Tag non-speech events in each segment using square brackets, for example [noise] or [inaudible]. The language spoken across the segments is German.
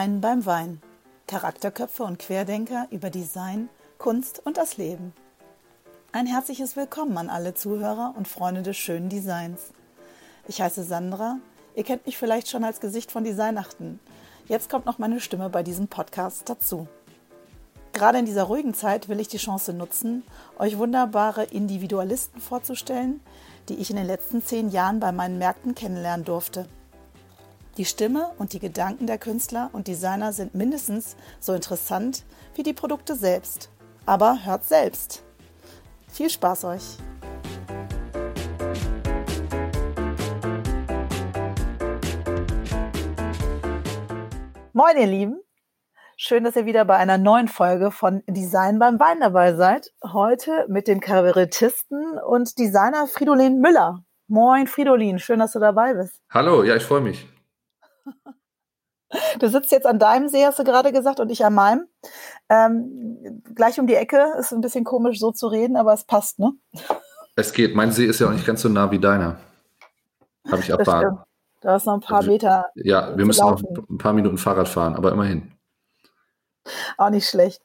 Design beim Wein. Charakterköpfe und Querdenker über Design, Kunst und das Leben. Ein herzliches Willkommen an alle Zuhörer und Freunde des schönen Designs. Ich heiße Sandra. Ihr kennt mich vielleicht schon als Gesicht von Designachten. Jetzt kommt noch meine Stimme bei diesem Podcast dazu. Gerade in dieser ruhigen Zeit will ich die Chance nutzen, euch wunderbare Individualisten vorzustellen, die ich in den letzten zehn Jahren bei meinen Märkten kennenlernen durfte. Die Stimme und die Gedanken der Künstler und Designer sind mindestens so interessant wie die Produkte selbst. Aber hört selbst. Viel Spaß euch! Moin, ihr Lieben! Schön, dass ihr wieder bei einer neuen Folge von Design beim Wein dabei seid. Heute mit dem Kabarettisten und Designer Fridolin Müller. Moin, Fridolin, schön, dass du dabei bist. Hallo, ja, ich freue mich. Du sitzt jetzt an deinem See, hast du gerade gesagt, und ich an meinem. Ähm, gleich um die Ecke, ist ein bisschen komisch so zu reden, aber es passt, ne? Es geht. Mein See ist ja auch nicht ganz so nah wie deiner. Habe ich erfahren. Da ist noch ein paar also, Meter. Ja, wir müssen laufen. noch ein paar Minuten Fahrrad fahren, aber immerhin. Auch nicht schlecht.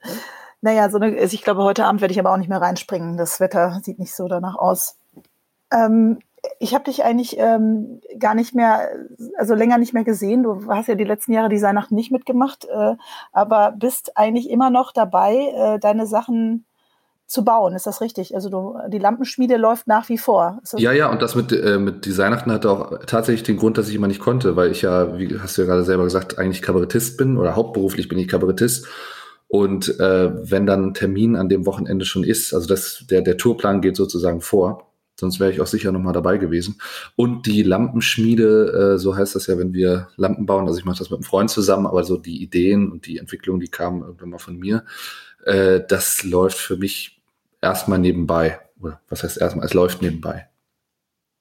Naja, so eine, ich glaube, heute Abend werde ich aber auch nicht mehr reinspringen. Das Wetter sieht nicht so danach aus. Ähm, ich habe dich eigentlich ähm, gar nicht mehr, also länger nicht mehr gesehen. Du hast ja die letzten Jahre die Nacht nicht mitgemacht, äh, aber bist eigentlich immer noch dabei, äh, deine Sachen zu bauen. Ist das richtig? Also du, die Lampenschmiede läuft nach wie vor. Ja, ja, und das mit, äh, mit Designachten hatte auch tatsächlich den Grund, dass ich immer nicht konnte, weil ich ja, wie hast du ja gerade selber gesagt, eigentlich Kabarettist bin oder hauptberuflich bin ich Kabarettist. Und äh, wenn dann ein Termin an dem Wochenende schon ist, also das, der, der Tourplan geht sozusagen vor, Sonst wäre ich auch sicher nochmal dabei gewesen. Und die Lampenschmiede, äh, so heißt das ja, wenn wir Lampen bauen. Also ich mache das mit einem Freund zusammen, aber so die Ideen und die Entwicklung, die kamen irgendwann mal von mir. Äh, das läuft für mich erstmal nebenbei. Oder was heißt erstmal? Es läuft nebenbei.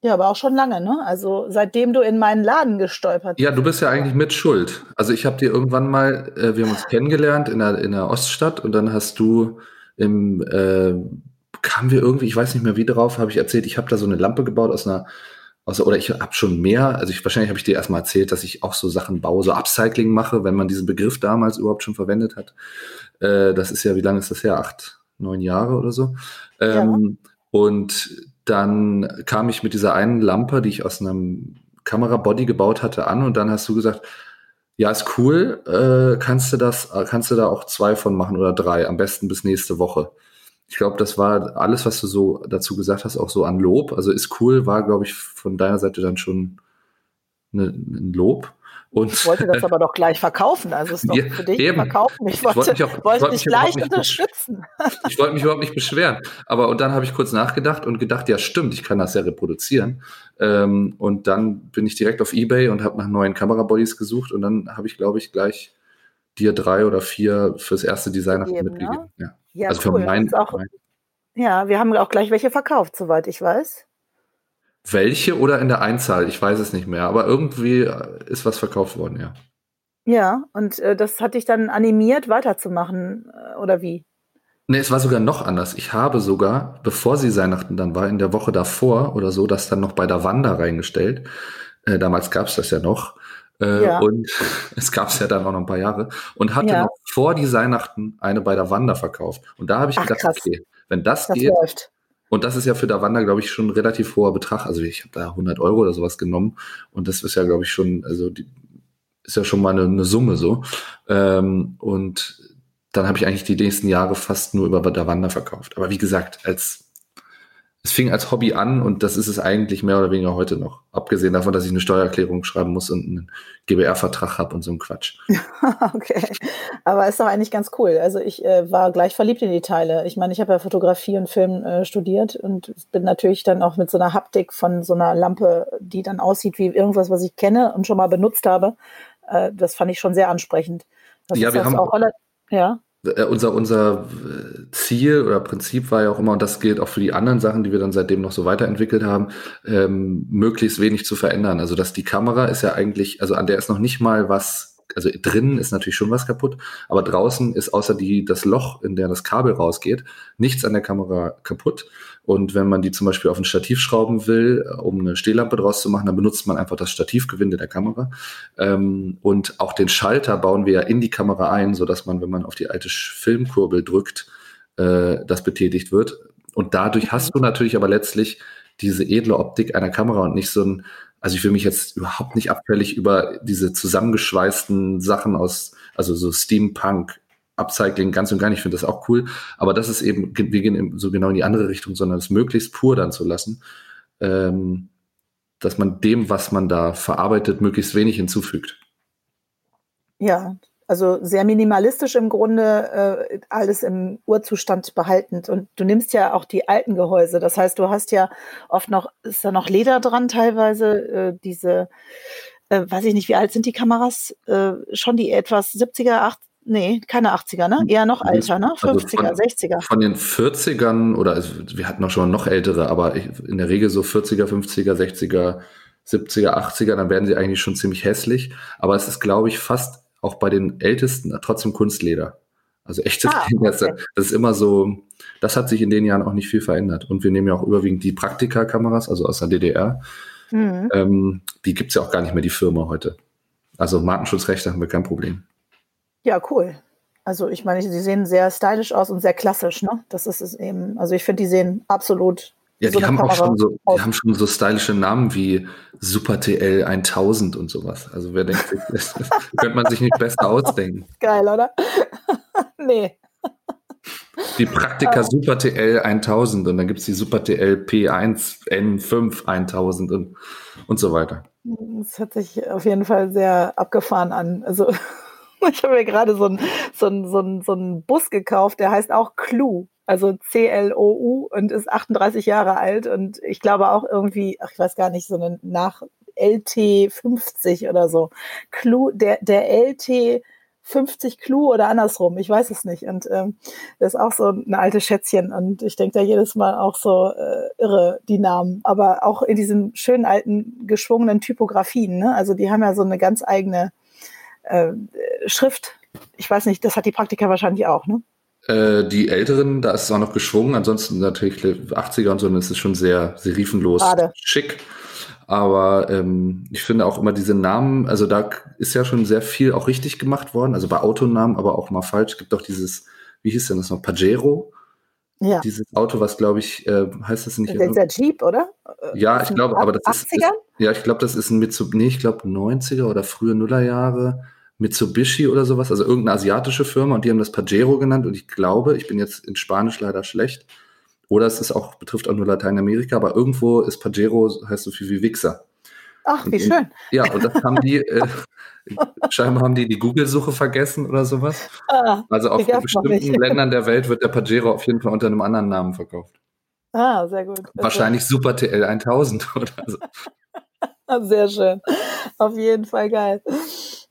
Ja, aber auch schon lange, ne? Also seitdem du in meinen Laden gestolpert bist. Ja, du bist ja eigentlich mit Schuld. Also ich habe dir irgendwann mal, äh, wir haben uns kennengelernt in der, in der Oststadt und dann hast du im äh, kamen wir irgendwie, ich weiß nicht mehr wie drauf, habe ich erzählt, ich habe da so eine Lampe gebaut aus einer, aus, oder ich habe schon mehr, also ich, wahrscheinlich habe ich dir erstmal erzählt, dass ich auch so Sachen baue, so Upcycling mache, wenn man diesen Begriff damals überhaupt schon verwendet hat. Äh, das ist ja, wie lange ist das her? Acht, neun Jahre oder so. Ähm, ja. Und dann kam ich mit dieser einen Lampe, die ich aus einem Kamerabody gebaut hatte, an und dann hast du gesagt, ja, ist cool, äh, kannst du das, kannst du da auch zwei von machen oder drei, am besten bis nächste Woche ich glaube, das war alles, was du so dazu gesagt hast, auch so an Lob. Also ist cool, war, glaube ich, von deiner Seite dann schon ne, ein Lob. Und ich wollte das aber doch gleich verkaufen. Also es ist doch ja, für dich eben. verkaufen. Ich wollte, ich wollte, auch, wollte dich gleich unterstützen. [laughs] Ich wollte mich überhaupt nicht beschweren. Aber und dann habe ich kurz nachgedacht und gedacht, ja stimmt, ich kann das ja reproduzieren. Ähm, und dann bin ich direkt auf Ebay und habe nach neuen Kamerabodies gesucht und dann habe ich, glaube ich, gleich dir drei oder vier fürs erste Design mitgegeben. Ne? Ja. Ja, also cool. für mein, auch, mein, Ja, wir haben auch gleich welche verkauft, soweit ich weiß. Welche oder in der Einzahl? Ich weiß es nicht mehr, aber irgendwie äh, ist was verkauft worden, ja. Ja, und äh, das hat dich dann animiert, weiterzumachen, äh, oder wie? Nee, es war sogar noch anders. Ich habe sogar, bevor sie Weihnachten dann war, in der Woche davor oder so, das dann noch bei der Wanda reingestellt. Äh, damals gab es das ja noch. Äh, ja. Und [laughs] es gab es ja dann auch noch ein paar Jahre. Und hatte ja. noch vor die Weihnachten eine bei der Wanda verkauft. Und da habe ich Ach, gedacht, krass. okay, wenn das, das geht. Läuft. Und das ist ja für der Wanda, glaube ich, schon ein relativ hoher Betrag. Also ich habe da 100 Euro oder sowas genommen. Und das ist ja, glaube ich, schon, also die, ist ja schon mal eine, eine Summe so. Ähm, und dann habe ich eigentlich die nächsten Jahre fast nur über der Wanda verkauft. Aber wie gesagt, als es fing als Hobby an und das ist es eigentlich mehr oder weniger heute noch. Abgesehen davon, dass ich eine Steuererklärung schreiben muss und einen GBR-Vertrag habe und so ein Quatsch. [laughs] okay, aber ist doch eigentlich ganz cool. Also ich äh, war gleich verliebt in die Teile. Ich meine, ich habe ja Fotografie und Film äh, studiert und bin natürlich dann auch mit so einer Haptik von so einer Lampe, die dann aussieht wie irgendwas, was ich kenne und schon mal benutzt habe. Äh, das fand ich schon sehr ansprechend. Das ja, wir haben auch ja unser, unser äh, Ziel oder Prinzip war ja auch immer, und das gilt auch für die anderen Sachen, die wir dann seitdem noch so weiterentwickelt haben, ähm, möglichst wenig zu verändern. Also dass die Kamera ist ja eigentlich, also an der ist noch nicht mal was, also drinnen ist natürlich schon was kaputt, aber draußen ist außer die, das Loch, in der das Kabel rausgeht, nichts an der Kamera kaputt. Und wenn man die zum Beispiel auf ein Stativ schrauben will, um eine Stehlampe draus zu machen, dann benutzt man einfach das Stativgewinde der Kamera. Ähm, und auch den Schalter bauen wir ja in die Kamera ein, so dass man, wenn man auf die alte Filmkurbel drückt, äh, das betätigt wird. Und dadurch hast du natürlich aber letztlich diese edle Optik einer Kamera und nicht so ein, also ich will mich jetzt überhaupt nicht abfällig über diese zusammengeschweißten Sachen aus, also so Steampunk, Upcycling ganz und gar nicht. Ich finde das auch cool. Aber das ist eben, wir gehen so genau in die andere Richtung, sondern es möglichst pur dann zu lassen, ähm, dass man dem, was man da verarbeitet, möglichst wenig hinzufügt. Ja, also sehr minimalistisch im Grunde, äh, alles im Urzustand behaltend. Und du nimmst ja auch die alten Gehäuse. Das heißt, du hast ja oft noch, ist da noch Leder dran teilweise, äh, diese, äh, weiß ich nicht, wie alt sind die Kameras? Äh, schon die etwas 70er, 80 Nee, keine 80er, ne? Eher noch älter, ne? 50er, also von, 60er. Von den 40ern oder also wir hatten auch schon noch ältere, aber in der Regel so 40er, 50er, 60er, 70er, 80er, dann werden sie eigentlich schon ziemlich hässlich. Aber es ist, glaube ich, fast auch bei den Ältesten trotzdem Kunstleder. Also echtes ah, okay. das ist immer so, das hat sich in den Jahren auch nicht viel verändert. Und wir nehmen ja auch überwiegend die Praktika-Kameras, also aus der DDR. Mhm. Ähm, die gibt's ja auch gar nicht mehr, die Firma heute. Also Markenschutzrechte haben wir kein Problem. Ja, cool. Also ich meine, sie sehen sehr stylisch aus und sehr klassisch, ne? Das ist es eben. Also ich finde, die sehen absolut. Ja, die haben auch schon so, die haben schon so stylische Namen wie Super TL 1000 und sowas. Also wer denkt, das [laughs] könnte man sich nicht besser ausdenken. [laughs] Geil, oder? [laughs] nee. Die Praktika oh. Super TL 1000 und dann gibt es die Super TL P1 N5 1000 und, und so weiter. Das hört sich auf jeden Fall sehr abgefahren an. Also [laughs] Ich habe mir gerade so einen so so so ein Bus gekauft, der heißt auch Clue, also C-L-O-U und ist 38 Jahre alt und ich glaube auch irgendwie, ach, ich weiß gar nicht, so eine nach LT 50 oder so. Clue, der, der LT 50 Clue oder andersrum, ich weiß es nicht. Und ähm, das ist auch so ein altes Schätzchen und ich denke da jedes Mal auch so äh, irre, die Namen. Aber auch in diesen schönen alten geschwungenen Typografien, ne? Also die haben ja so eine ganz eigene äh, Schrift. Ich weiß nicht, das hat die Praktiker wahrscheinlich auch, ne? Äh, die Älteren, da ist es auch noch geschwungen, ansonsten natürlich 80er und so, dann ist es schon sehr serifenlos Gerade. schick. Aber ähm, ich finde auch immer diese Namen, also da ist ja schon sehr viel auch richtig gemacht worden, also bei Autonamen, aber auch mal falsch. Es gibt doch dieses, wie hieß denn das noch, Pajero? Ja. Dieses Auto, was glaube ich, äh, heißt das nicht? Das ist der Jeep, oder? Ja, ich glaube, aber das 80er? ist, ist. Ja, ich glaube, das ist ein Mitsubishi, nee, ich glaube 90er oder frühe Nullerjahre. Mitsubishi oder sowas, also irgendeine asiatische Firma und die haben das Pajero genannt und ich glaube, ich bin jetzt in Spanisch leider schlecht, oder es ist auch, betrifft auch nur Lateinamerika, aber irgendwo ist Pajero, heißt so viel wie Wichser. Ach, wie und, schön. Ja, und das haben die, äh, scheinbar haben die die Google-Suche vergessen oder sowas. Ah, also auf bestimmten Ländern der Welt wird der Pajero auf jeden Fall unter einem anderen Namen verkauft. Ah, sehr gut. Wahrscheinlich Super TL 1000 [laughs] oder so. [laughs] Sehr schön. Auf jeden Fall geil.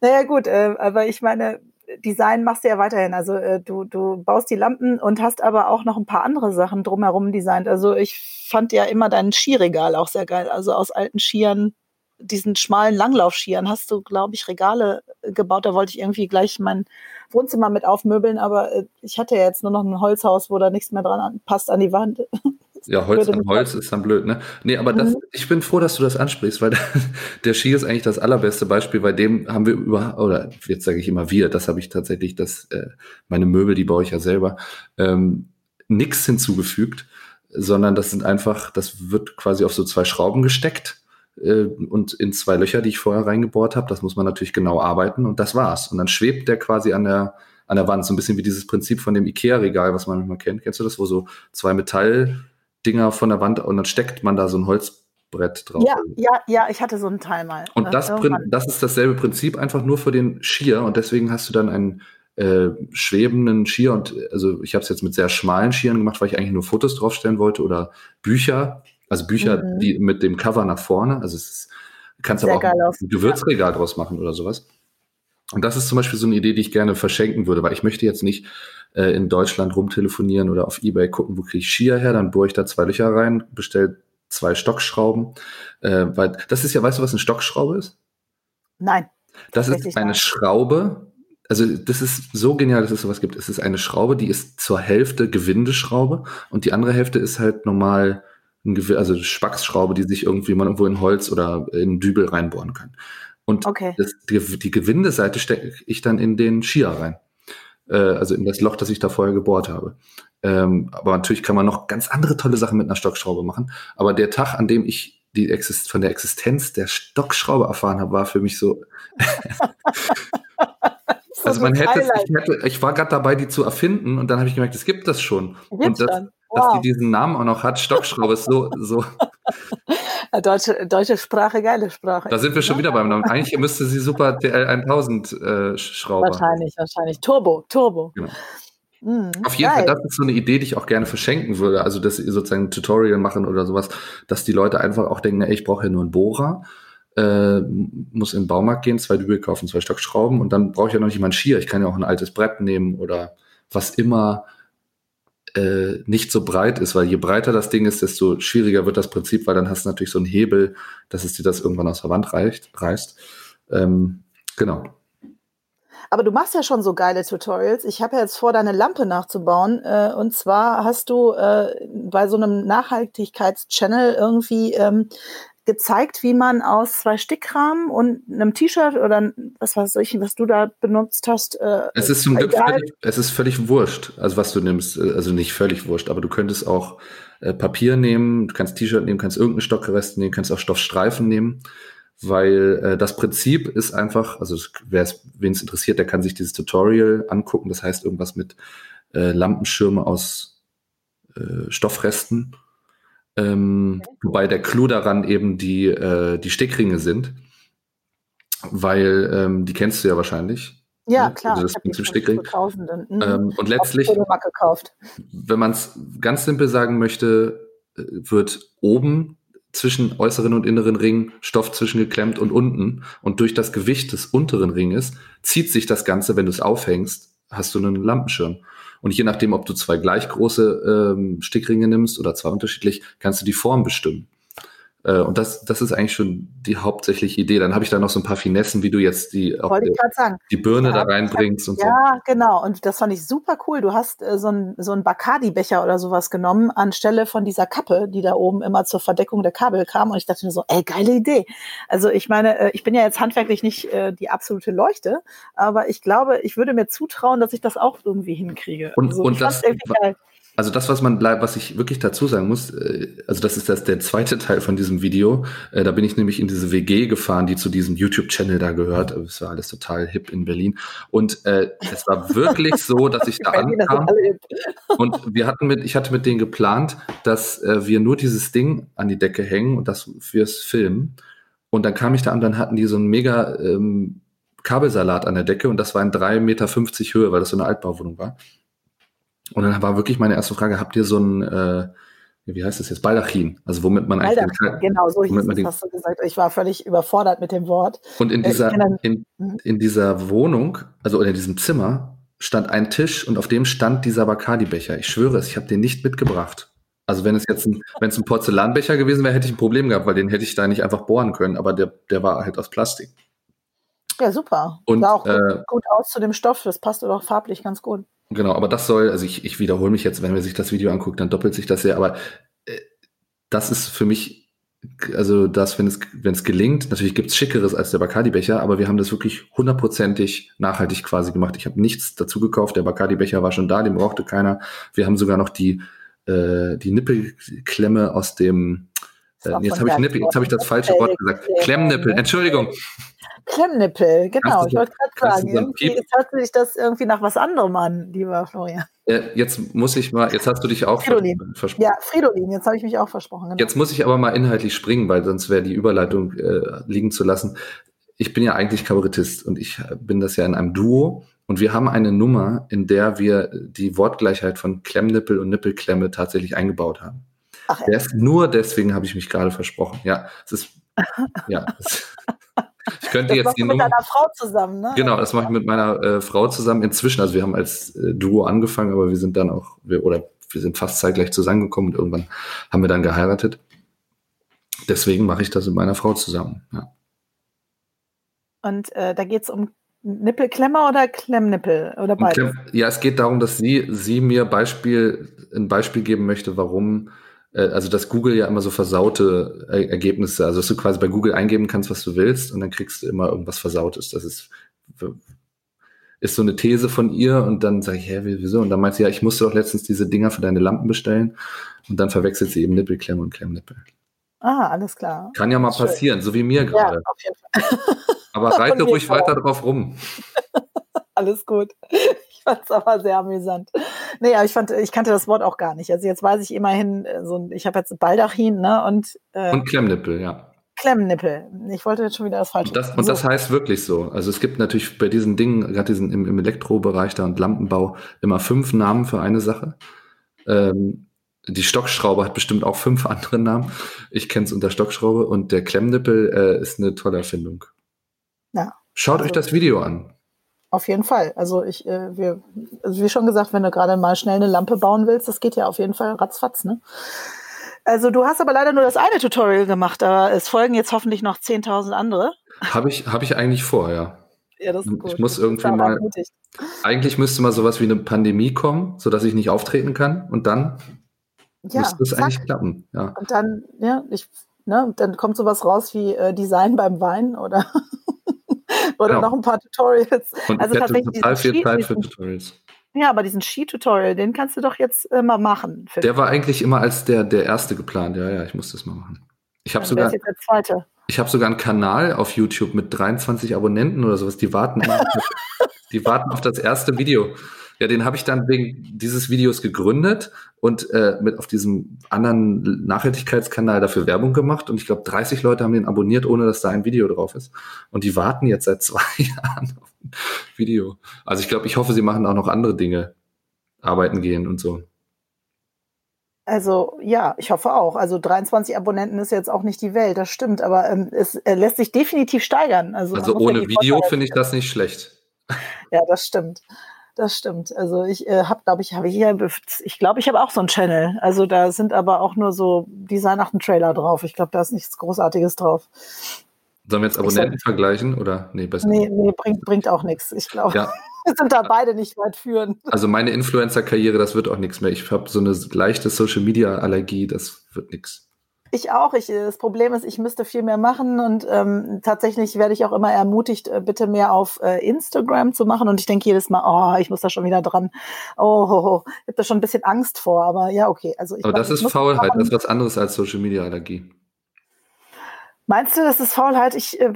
Naja, gut, äh, aber ich meine, Design machst du ja weiterhin. Also äh, du, du baust die Lampen und hast aber auch noch ein paar andere Sachen drumherum designt. Also ich fand ja immer dein Skiregal auch sehr geil. Also aus alten Skiern, diesen schmalen Langlaufskiern hast du, glaube ich, Regale gebaut. Da wollte ich irgendwie gleich mein Wohnzimmer mit aufmöbeln, aber äh, ich hatte ja jetzt nur noch ein Holzhaus, wo da nichts mehr dran passt an die Wand. [laughs] Ja, Holz an Holz ist dann blöd, ne? Nee, aber das, mhm. ich bin froh, dass du das ansprichst, weil [laughs] der Ski ist eigentlich das allerbeste Beispiel, bei dem haben wir über, oder jetzt sage ich immer wir, das habe ich tatsächlich, das, äh, meine Möbel, die baue ich ja selber, ähm, nix hinzugefügt, sondern das sind einfach, das wird quasi auf so zwei Schrauben gesteckt äh, und in zwei Löcher, die ich vorher reingebohrt habe. Das muss man natürlich genau arbeiten und das war's. Und dann schwebt der quasi an der, an der Wand, so ein bisschen wie dieses Prinzip von dem Ikea-Regal, was man manchmal kennt. Kennst du das, wo so zwei Metall Dinger von der Wand und dann steckt man da so ein Holzbrett drauf. Ja, ja, ja, ich hatte so einen Teil mal. Und das, das ist dasselbe Prinzip, einfach nur für den Skier und deswegen hast du dann einen äh, schwebenden Skier und also ich habe es jetzt mit sehr schmalen Skiern gemacht, weil ich eigentlich nur Fotos draufstellen wollte oder Bücher, also Bücher, mhm. die mit dem Cover nach vorne, also es ist, kannst sehr aber auch ein Gewürzregal ja. draus machen oder sowas. Und das ist zum Beispiel so eine Idee, die ich gerne verschenken würde, weil ich möchte jetzt nicht äh, in Deutschland rumtelefonieren oder auf Ebay gucken, wo kriege ich Skier her, dann bohre ich da zwei Löcher rein, bestell zwei Stockschrauben. Äh, weil das ist ja, weißt du, was eine Stockschraube ist? Nein. Das ist eine Schraube, also das ist so genial, dass es sowas gibt. Es ist eine Schraube, die ist zur Hälfte Gewindeschraube und die andere Hälfte ist halt normal, ein also Spacksschraube, die sich irgendwie mal irgendwo in Holz oder in Dübel reinbohren kann. Und Okay. das, die, die Gewindeseite stecke ich dann in den Skier rein. Äh, also in das Loch, das ich da vorher gebohrt habe. Ähm, aber natürlich kann man noch ganz andere tolle Sachen mit einer Stockschraube machen. Aber der Tag, an dem ich die Exist von der Existenz der Stockschraube erfahren habe, war für mich so. [laughs] So also man hätte, ich, hätte, ich war gerade dabei, die zu erfinden und dann habe ich gemerkt, es gibt das schon. Gibt's und das, schon? dass die Wow. diesen Namen auch noch hat, Stockschraube, ist so, so. [laughs] Äh, Deutsche, deutsche Sprache, geile Sprache. Da sind wir schon wieder beim Namen. [laughs] Eigentlich müsste sie super TL 1000 äh, Schrauber. Wahrscheinlich, wahrscheinlich. Turbo, Turbo. Genau. Mhm, Auf jeden geil. Fall, das ist so eine Idee, die ich auch gerne verschenken würde. Also, dass sie sozusagen ein Tutorial machen oder sowas, dass die Leute einfach auch denken, ey, ich brauche ja nur einen Bohrer, äh, muss in den Baumarkt gehen, zwei Dübel kaufen, zwei Stockschrauben und dann brauche ich ja noch nicht mal einen Skier. Ich kann ja auch ein altes Brett nehmen oder was immer äh, nicht so breit ist, weil je breiter das Ding ist, desto schwieriger wird das Prinzip, weil dann hast du natürlich so einen Hebel, dass es dir das irgendwann aus der Wand reicht, reißt. Ähm, genau. Aber du machst ja schon so geile Tutorials. Ich habe ja jetzt vor, deine Lampe nachzubauen. Äh, und zwar hast du äh, bei so einem Nachhaltigkeitschannel irgendwie ähm, gezeigt, wie man aus zwei Stickrahmen und einem T-Shirt oder was weiß ich, was du da benutzt hast. Äh, Es ist zum Glück egal. völlig, es ist völlig wurscht, also was du nimmst, äh, also nicht völlig wurscht, aber du könntest auch äh, Papier nehmen, du kannst T-Shirt nehmen, kannst irgendeinen Stockrest nehmen, kannst auch Stoffstreifen nehmen, weil äh, das Prinzip ist einfach, also wer es, wen es interessiert, der kann sich dieses Tutorial angucken, das heißt irgendwas mit äh, Lampenschirme aus äh, Stoffresten, ähm, wobei der Clou daran eben die, äh, die Stickringe sind, weil ähm, die kennst du ja wahrscheinlich. Ja, ne? klar. Also das ich für Tausenden. Mhm. Ähm, und letztlich, wenn man es ganz simpel sagen möchte, äh, wird oben zwischen äußeren und inneren Ring Stoff zwischengeklemmt und unten. Und durch das Gewicht des unteren Ringes zieht sich das Ganze, wenn du es aufhängst, hast du einen Lampenschirm. Und je nachdem, ob du zwei gleich große ähm, Stickringe nimmst oder zwei unterschiedlich, kannst du die Form bestimmen. Äh, und das, das ist eigentlich schon die hauptsächliche Idee. Dann habe ich da noch so ein paar Finessen, wie du jetzt die, die, die Birne Ja, da reinbringst und so. Ja, genau. Und das fand ich super cool. Du hast äh, so einen so einen Bacardi-Becher oder sowas genommen anstelle von dieser Kappe, die da oben immer zur Verdeckung der Kabel kam. Und ich dachte mir so, ey, geile Idee. Also ich meine, äh, ich bin ja jetzt handwerklich nicht äh, die absolute Leuchte, aber ich glaube, ich würde mir zutrauen, dass ich das auch irgendwie hinkriege. Und- also, und das-. Also das, was man, was ich wirklich dazu sagen muss, äh, also das ist das der zweite Teil von diesem Video. Äh, Da bin ich nämlich in diese WG gefahren, die zu diesem YouTube-Channel da gehört. Es war alles total hip in Berlin. Und äh, es war wirklich so, dass ich [laughs] da Berliner ankam [laughs] und wir hatten mit, ich hatte mit denen geplant, dass äh, wir nur dieses Ding an die Decke hängen und das fürs Filmen. Und dann kam ich da an, dann hatten die so einen mega ähm, Kabelsalat an der Decke und das war in 3,50 Meter Höhe, weil das so eine Altbauwohnung war. Und dann war wirklich meine erste Frage, habt ihr so ein, äh, wie heißt das jetzt, Baldachin? Also womit man eigentlich... Alter, genau, so hieß es, hast du gesagt. Ich war völlig überfordert mit dem Wort. Und in Äh, dieser, dann- in, Mhm. in dieser Wohnung, also oder in diesem Zimmer, stand ein Tisch und auf dem stand dieser Bacardi-Becher. Ich schwöre es, ich habe den nicht mitgebracht. Also wenn es jetzt ein, wenn es ein Porzellanbecher gewesen wäre, hätte ich ein Problem gehabt, weil den hätte ich da nicht einfach bohren können, aber der, der war halt aus Plastik. Ja, super. Und, Sah auch gut, äh, gut aus zu dem Stoff. Das passt doch farblich ganz gut. Genau, aber das soll, also ich, ich wiederhole mich jetzt, wenn man sich das Video anguckt, dann doppelt sich das ja, aber äh, das ist für mich, also das, wenn es, wenn es gelingt, natürlich gibt's Schickeres als der Bacardi-Becher, aber wir haben das wirklich hundertprozentig nachhaltig quasi gemacht. Ich habe nichts dazu gekauft, der Bacardi-Becher war schon da, den brauchte keiner. Wir haben sogar noch die, äh, die Nippelklemme aus dem, jetzt von habe ich, Nippel, jetzt hab ich das falsche Wort gesagt, Klemmnippel, Entschuldigung. Klemmnippel, genau. Ich wollte gerade sagen, irgendwie jetzt hört sich das irgendwie nach was anderem an, lieber Florian. Äh, jetzt muss ich mal, jetzt hast du dich auch Fridolin. vers- versprochen. Ja, Fridolin, jetzt habe ich mich auch versprochen. Genau. Jetzt muss ich aber mal inhaltlich springen, weil sonst wäre die Überleitung äh, liegen zu lassen. Ich bin ja eigentlich Kabarettist und ich bin das ja in einem Duo und wir haben eine Nummer, in der wir die Wortgleichheit von Klemmnippel und Nippelklemme tatsächlich eingebaut haben. Ach, ja. Ist nur deswegen habe ich mich gerade versprochen. Ja, es ist [laughs] ja. Es, ich könnte das jetzt die mit deiner Frau zusammen, ne? Genau, das mache ich mit meiner äh, Frau zusammen inzwischen. Also wir haben als äh, Duo angefangen, aber wir sind dann auch, wir, oder wir sind fast zeitgleich zusammengekommen und irgendwann haben wir dann geheiratet. Deswegen mache ich das mit meiner Frau zusammen. Ja. Und äh, da geht es um Nippelklemmer oder Klemmnippel oder beides? Ja, es geht darum, dass sie, sie mir Beispiel, ein Beispiel geben möchte, warum, also dass Google ja immer so versaute er Ergebnisse, also dass du quasi bei Google eingeben kannst, was du willst und dann kriegst du immer irgendwas Versautes. Das ist, ist so eine These von ihr und dann sage ich, hä, wieso? Und dann meint sie, ja, ich musste doch letztens diese Dinger für deine Lampen bestellen und dann verwechselt sie eben Nippelklemme und Klemmnippel. Ah, alles klar. Kann ja mal Schön. passieren, so wie mir gerade. Ja, auf jeden Fall. Aber [laughs] reite ruhig weiter drauf rum. [laughs] alles gut. [laughs] Fand es aber sehr amüsant. Nee, aber ich fand, ich kannte das Wort auch gar nicht. Also jetzt weiß ich immerhin, äh, so ich habe jetzt Baldachin, ne? Und, äh, und Klemmnippel, ja. Klemmnippel. Ich wollte jetzt schon wieder das falsche. Und das, und das heißt wirklich so. Also es gibt natürlich bei diesen Dingen, gerade diesen im, im Elektrobereich da und Lampenbau, immer fünf Namen für eine Sache. Ähm, die Stockschraube hat bestimmt auch fünf andere Namen. Ich kenne es unter Stockschraube und der Klemmnippel äh, ist eine tolle Erfindung. Ja. Schaut also, euch das Video an. Auf jeden Fall. Also ich, äh, wir, also wie schon gesagt, wenn du gerade mal schnell eine Lampe bauen willst, das geht ja auf jeden Fall ratzfatz, ne? Also du hast aber leider nur das eine Tutorial gemacht, aber es folgen jetzt hoffentlich noch 10.000 andere. Habe ich, hab ich eigentlich vor, ja. Ja, das ist gut. Ich muss irgendwie mal. Eigentlich müsste mal sowas wie eine Pandemie kommen, sodass ich nicht auftreten kann und dann ja, müsste es eigentlich klappen. Ja. Und dann, ja, ich, ne, dann kommt sowas raus wie äh, Design beim Wein oder, oder genau. noch ein paar Tutorials. Und also tatsächlich total viel Zeit für Tutorials. Ja, aber diesen Ski-Tutorial, den kannst du doch jetzt äh, mal machen. Der war eigentlich immer als der, der erste geplant. Ja, ja, ich muss das mal machen. Ich habe sogar, ich habe sogar einen Kanal auf YouTube mit 23 Abonnenten oder sowas. Die warten, [laughs] die warten auf das erste Video. Ja, den habe ich dann wegen dieses Videos gegründet und äh, mit auf diesem anderen Nachhaltigkeitskanal dafür Werbung gemacht. Und ich glaube, 30 Leute haben den abonniert, ohne dass da ein Video drauf ist. Und die warten jetzt seit [laughs] zwei Jahren auf ein Video. Also ich glaube, ich hoffe, sie machen auch noch andere Dinge, arbeiten gehen und so. Also ja, ich hoffe auch. Also 23 Abonnenten ist jetzt auch nicht die Welt, das stimmt, aber ähm, es äh, lässt sich definitiv steigern. Also, also ohne Video finde ich das nicht schlecht. Ja, das stimmt. Das stimmt. Also ich äh, habe, glaube ich, habe ich hier, ich glaube, ich habe auch so einen Channel. Also da sind aber auch nur so Design-Trailer drauf. Ich glaube, da ist nichts Großartiges drauf. Sollen wir jetzt Abonnenten so, vergleichen oder nee, besser? Nee, nee bringt, bringt auch nichts. Ich glaube, ja. [laughs] wir sind da beide nicht weit führend. Also meine Influencer-Karriere, das wird auch nichts mehr. Ich habe so eine leichte Social-Media-Allergie, das wird nichts. Ich auch. Ich, das Problem ist, ich müsste viel mehr machen und ähm, tatsächlich werde ich auch immer ermutigt, äh, bitte mehr auf äh, Instagram zu machen. Und ich denke jedes Mal, oh, ich muss da schon wieder dran. Oh, oh, oh. ich habe da schon ein bisschen Angst vor. Aber ja, okay. Also ich aber das ist Faulheit. Das ist was anderes als Social Media Allergie. Meinst du, das ist Faulheit? Ich, äh,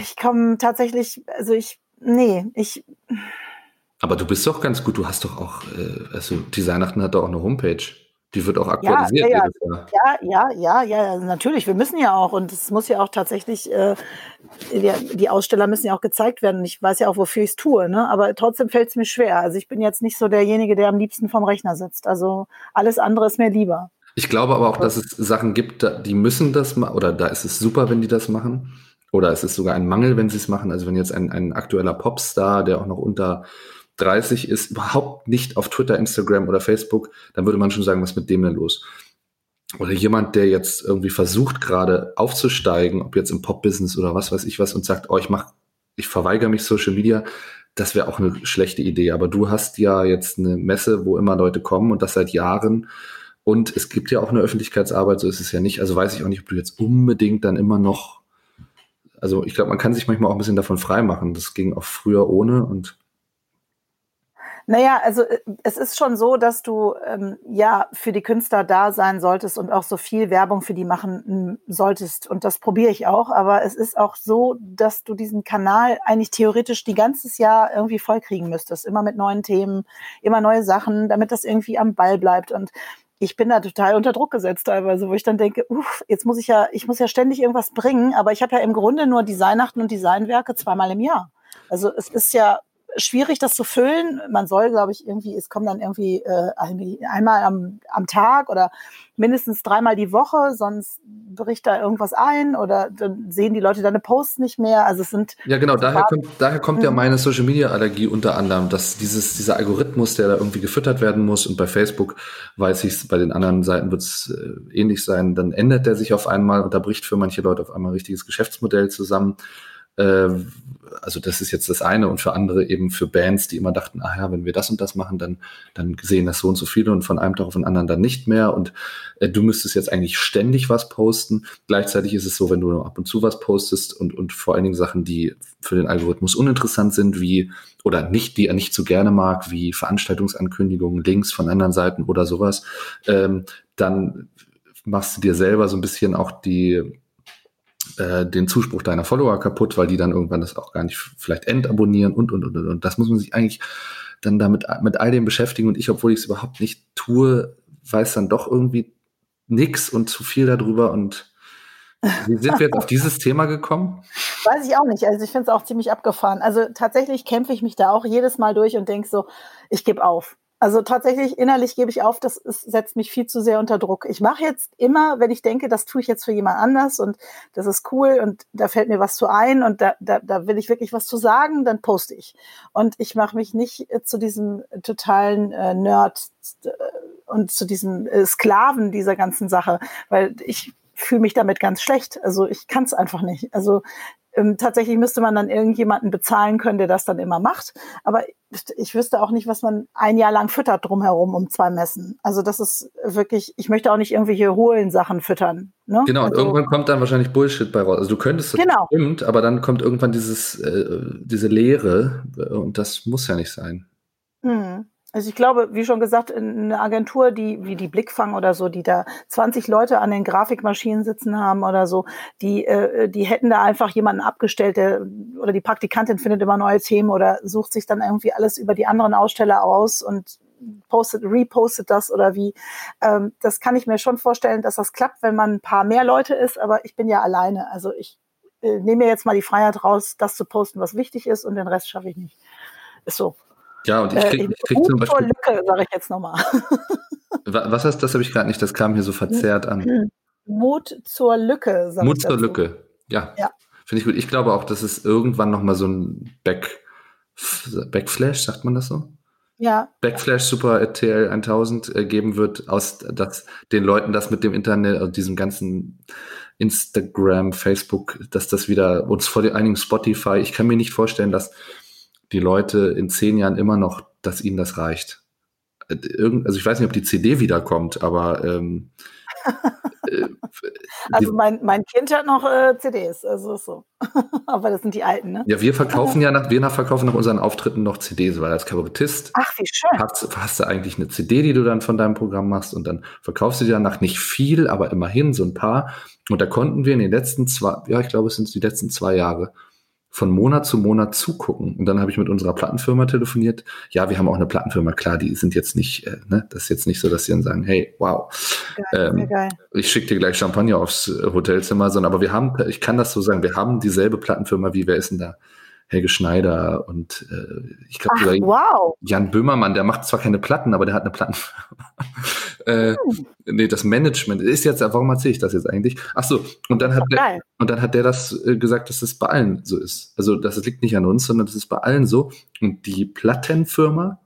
ich komme tatsächlich, also ich, nee, ich. Aber du bist doch ganz gut. Du hast doch auch, äh, also Designachten hat doch auch eine Homepage. Die wird auch aktualisiert. Ja, ja, ja, ja, ja, natürlich. Wir müssen ja auch und es muss ja auch tatsächlich, äh, die, die, Aussteller müssen ja auch gezeigt werden. Ich weiß ja auch, wofür ich es tue, ne? aber trotzdem fällt es mir schwer. Also ich bin jetzt nicht so derjenige, der am liebsten vom Rechner sitzt. Also alles andere ist mir lieber. Ich glaube aber auch, dass es Sachen gibt, die müssen das machen oder da ist es super, wenn die das machen. Oder es ist sogar ein Mangel, wenn sie es machen. Also wenn jetzt ein, ein aktueller Popstar, der auch noch unter 30 ist, überhaupt nicht auf Twitter, Instagram oder Facebook, dann würde man schon sagen, was ist mit dem denn los? Oder jemand, der jetzt irgendwie versucht gerade aufzusteigen, ob jetzt im Pop-Business oder was weiß ich was und sagt, oh, ich mach, ich verweigere mich Social Media, das wäre auch eine schlechte Idee. Aber du hast ja jetzt eine Messe, wo immer Leute kommen und das seit Jahren. Und es gibt ja auch eine Öffentlichkeitsarbeit, so ist es ja nicht. Also weiß ich auch nicht, ob du jetzt unbedingt dann immer noch, also ich glaube, man kann sich manchmal auch ein bisschen davon freimachen. Das ging auch früher ohne und naja, also äh, es ist schon so, dass du ähm, ja für die Künstler da sein solltest und auch so viel Werbung für die machen solltest. Und das probiere ich auch. Aber es ist auch so, dass du diesen Kanal eigentlich theoretisch die ganzes Jahr irgendwie vollkriegen müsstest. Immer mit neuen Themen, immer neue Sachen, damit das irgendwie am Ball bleibt. Und ich bin da total unter Druck gesetzt teilweise, wo ich dann denke, uff, jetzt muss ich ja, ich muss ja ständig irgendwas bringen, aber ich habe ja im Grunde nur Designachten und Designwerke zweimal im Jahr. Also es ist ja schwierig, das zu füllen. Man soll, glaube ich, irgendwie, es kommen dann irgendwie äh, einmal am, am Tag oder mindestens dreimal die Woche, sonst bricht da irgendwas ein oder dann sehen die Leute deine Posts nicht mehr. Also es sind. Ja, genau, daher kommt, daher kommt ja mhm. meine Social Media Allergie unter anderem, dass dieses, dieser Algorithmus, der da irgendwie gefüttert werden muss und bei Facebook weiß ich es, bei den anderen Seiten wird es äh, ähnlich sein, dann ändert der sich auf einmal und da bricht für manche Leute auf einmal ein richtiges Geschäftsmodell zusammen. Äh, also das ist jetzt das eine und für andere eben für Bands, die immer dachten, ah ja, wenn wir das und das machen, dann, dann sehen das so und so viele und von einem Tag auf den anderen dann nicht mehr und äh, du müsstest jetzt eigentlich ständig was posten. Gleichzeitig ist es so, wenn du nur ab und zu was postest und, und vor allen Dingen Sachen, die für den Algorithmus uninteressant sind, wie oder nicht, die er nicht so gerne mag, wie Veranstaltungsankündigungen, Links von anderen Seiten oder sowas, ähm, dann machst du dir selber so ein bisschen auch die äh, den Zuspruch deiner Follower kaputt, weil die dann irgendwann das auch gar nicht vielleicht entabonnieren und, und, und, und. Das muss man sich eigentlich dann damit mit all dem beschäftigen. Und ich, obwohl ich es überhaupt nicht tue, weiß dann doch irgendwie nix und zu viel darüber. Und wie sind wir jetzt auf dieses [laughs] Thema gekommen? Weiß ich auch nicht. Also ich finde es auch ziemlich abgefahren. Also tatsächlich kämpfe ich mich da auch jedes Mal durch und denke so, ich gebe auf. Also tatsächlich innerlich gebe ich auf, das ist, setzt mich viel zu sehr unter Druck. Ich mache jetzt immer, wenn ich denke, das tue ich jetzt für jemand anders und das ist cool und da fällt mir was zu ein und da, da, da will ich wirklich was zu sagen, dann poste ich. Und ich mache mich nicht zu diesem totalen äh, Nerd äh, und zu diesem äh, Sklaven dieser ganzen Sache, weil ich fühle mich damit ganz schlecht. Also ich kann es einfach nicht. Also ähm, tatsächlich müsste man dann irgendjemanden bezahlen können, der das dann immer macht. Aber ich wüsste auch nicht, was man ein Jahr lang füttert drumherum um zwei Messen. Also das ist wirklich, ich möchte auch nicht irgendwelche hohlen Sachen füttern. Ne? Genau, und also, irgendwann kommt dann wahrscheinlich Bullshit bei raus. Also du könntest das genau. bestimmt, aber dann kommt irgendwann dieses, äh, diese Leere und das muss ja nicht sein. Hm. Also ich glaube, wie schon gesagt, eine Agentur, die wie die Blickfang oder so, die da 20 Leute an den Grafikmaschinen sitzen haben oder so, die äh, die hätten da einfach jemanden abgestellt, der oder die Praktikantin findet immer neue Themen oder sucht sich dann irgendwie alles über die anderen Aussteller aus und postet, repostet das oder wie. Ähm, das kann ich mir schon vorstellen, dass das klappt, wenn man ein paar mehr Leute ist, aber ich bin ja alleine. Also ich äh, nehme mir jetzt mal die Freiheit raus, das zu posten, was wichtig ist und den Rest schaffe ich nicht. Ist so. Ja, und ich krieg, äh, ich krieg zum Beispiel. Lücke, sage ich jetzt nochmal. [laughs] Was heißt, das habe ich gerade nicht, das kam hier so verzerrt an. [laughs] Mut zur Lücke, sag Mut zur Lücke, ja. ja. Finde ich gut. Ich glaube auch, dass es irgendwann nochmal so ein Back, Backflash, sagt man das so? Ja. Backflash Super RTL 1000 äh, geben wird, aus dass den Leuten das mit dem Internet und diesem ganzen Instagram, Facebook, dass das wieder uns vor einigen Spotify, ich kann mir nicht vorstellen, dass die Leute in zehn Jahren immer noch, dass ihnen das reicht. Äh, also ich weiß nicht, ob die CD wiederkommt, aber ähm, [laughs] äh, also mein, mein Kind hat noch äh, CDs, also so. [laughs] aber das sind die alten, ne? Ja, wir verkaufen ja nach, wir verkaufen nach unseren Auftritten noch CDs, weil als Kabarettist Ach, wie schön. Hast, hast, du eigentlich eine CD, die du dann von deinem Programm machst und dann verkaufst du dir danach nicht viel, aber immerhin so ein paar. Und da konnten wir in den letzten zwei, ja, ich glaube, es sind die letzten zwei Jahre, von Monat zu Monat zugucken. Und dann habe ich mit unserer Plattenfirma telefoniert. Ja, wir haben auch eine Plattenfirma, klar, die sind jetzt nicht, äh, ne, das ist jetzt nicht so, dass sie dann sagen, hey, wow, geil, ähm, geil. ich schicke dir gleich Champagner aufs Hotelzimmer, sondern aber wir haben, ich kann das so sagen, wir haben dieselbe Plattenfirma, wie wer ist denn da? Helge Schneider und äh, ich glaube wow. Jan Böhmermann, der macht zwar keine Platten, aber der hat eine Plattenfirma. Äh, hm. Nee, das Management ist jetzt, warum erzähle ich das jetzt eigentlich? Ach so, und dann hat der, und dann hat der das äh, gesagt, dass das bei allen so ist. Also, das liegt nicht an uns, sondern das ist bei allen so. Und die Plattenfirma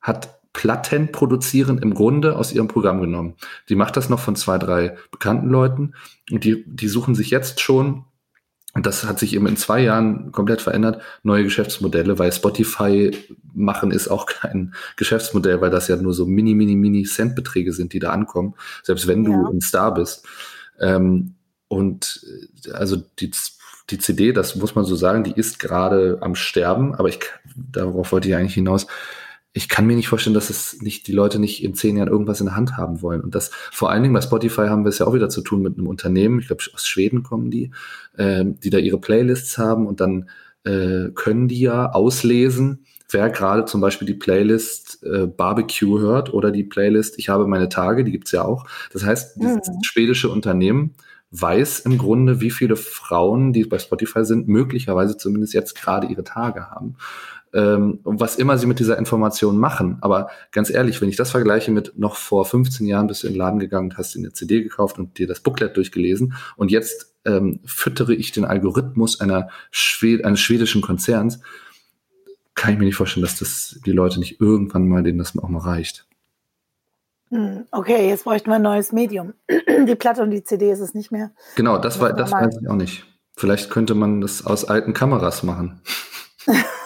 hat Platten produzieren im Grunde aus ihrem Programm genommen. Die macht das noch von zwei, drei bekannten Leuten und die, die suchen sich jetzt schon und das hat sich eben in zwei Jahren komplett verändert. Neue Geschäftsmodelle, weil Spotify machen ist auch kein Geschäftsmodell, weil das ja nur so mini, mini, mini Centbeträge sind, die da ankommen, selbst wenn du ja. ein Star bist. Ähm, und äh, also die, die CD, das muss man so sagen, die ist gerade am Sterben, aber ich, darauf wollte ich eigentlich hinaus, ich kann mir nicht vorstellen, dass es nicht die Leute nicht in zehn Jahren irgendwas in der Hand haben wollen. Und das vor allen Dingen bei Spotify haben wir es ja auch wieder zu tun mit einem Unternehmen. Ich glaube, aus Schweden kommen die, äh, die da ihre Playlists haben und dann äh, können die ja auslesen, wer gerade zum Beispiel die Playlist äh, Barbecue hört oder die Playlist Ich habe meine Tage, die gibt's ja auch. Das heißt, dieses mhm. schwedische Unternehmen weiß im Grunde, wie viele Frauen, die bei Spotify sind, möglicherweise zumindest jetzt gerade ihre Tage haben ähm, was immer sie mit dieser Information machen. Aber ganz ehrlich, wenn ich das vergleiche mit noch vor 15 Jahren bist du in den Laden gegangen und hast dir eine CD gekauft und dir das Booklet durchgelesen und jetzt ähm, füttere ich den Algorithmus einer Schwed eines schwedischen Konzerns, kann ich mir nicht vorstellen, dass das die Leute nicht irgendwann mal, denen das auch mal reicht. Hm, okay, jetzt bräuchten wir ein neues Medium. [clears throat] Die Platte und die CD ist es nicht mehr. Genau, das, war, das weiß ich auch nicht. Vielleicht könnte man das aus alten Kameras machen. [laughs]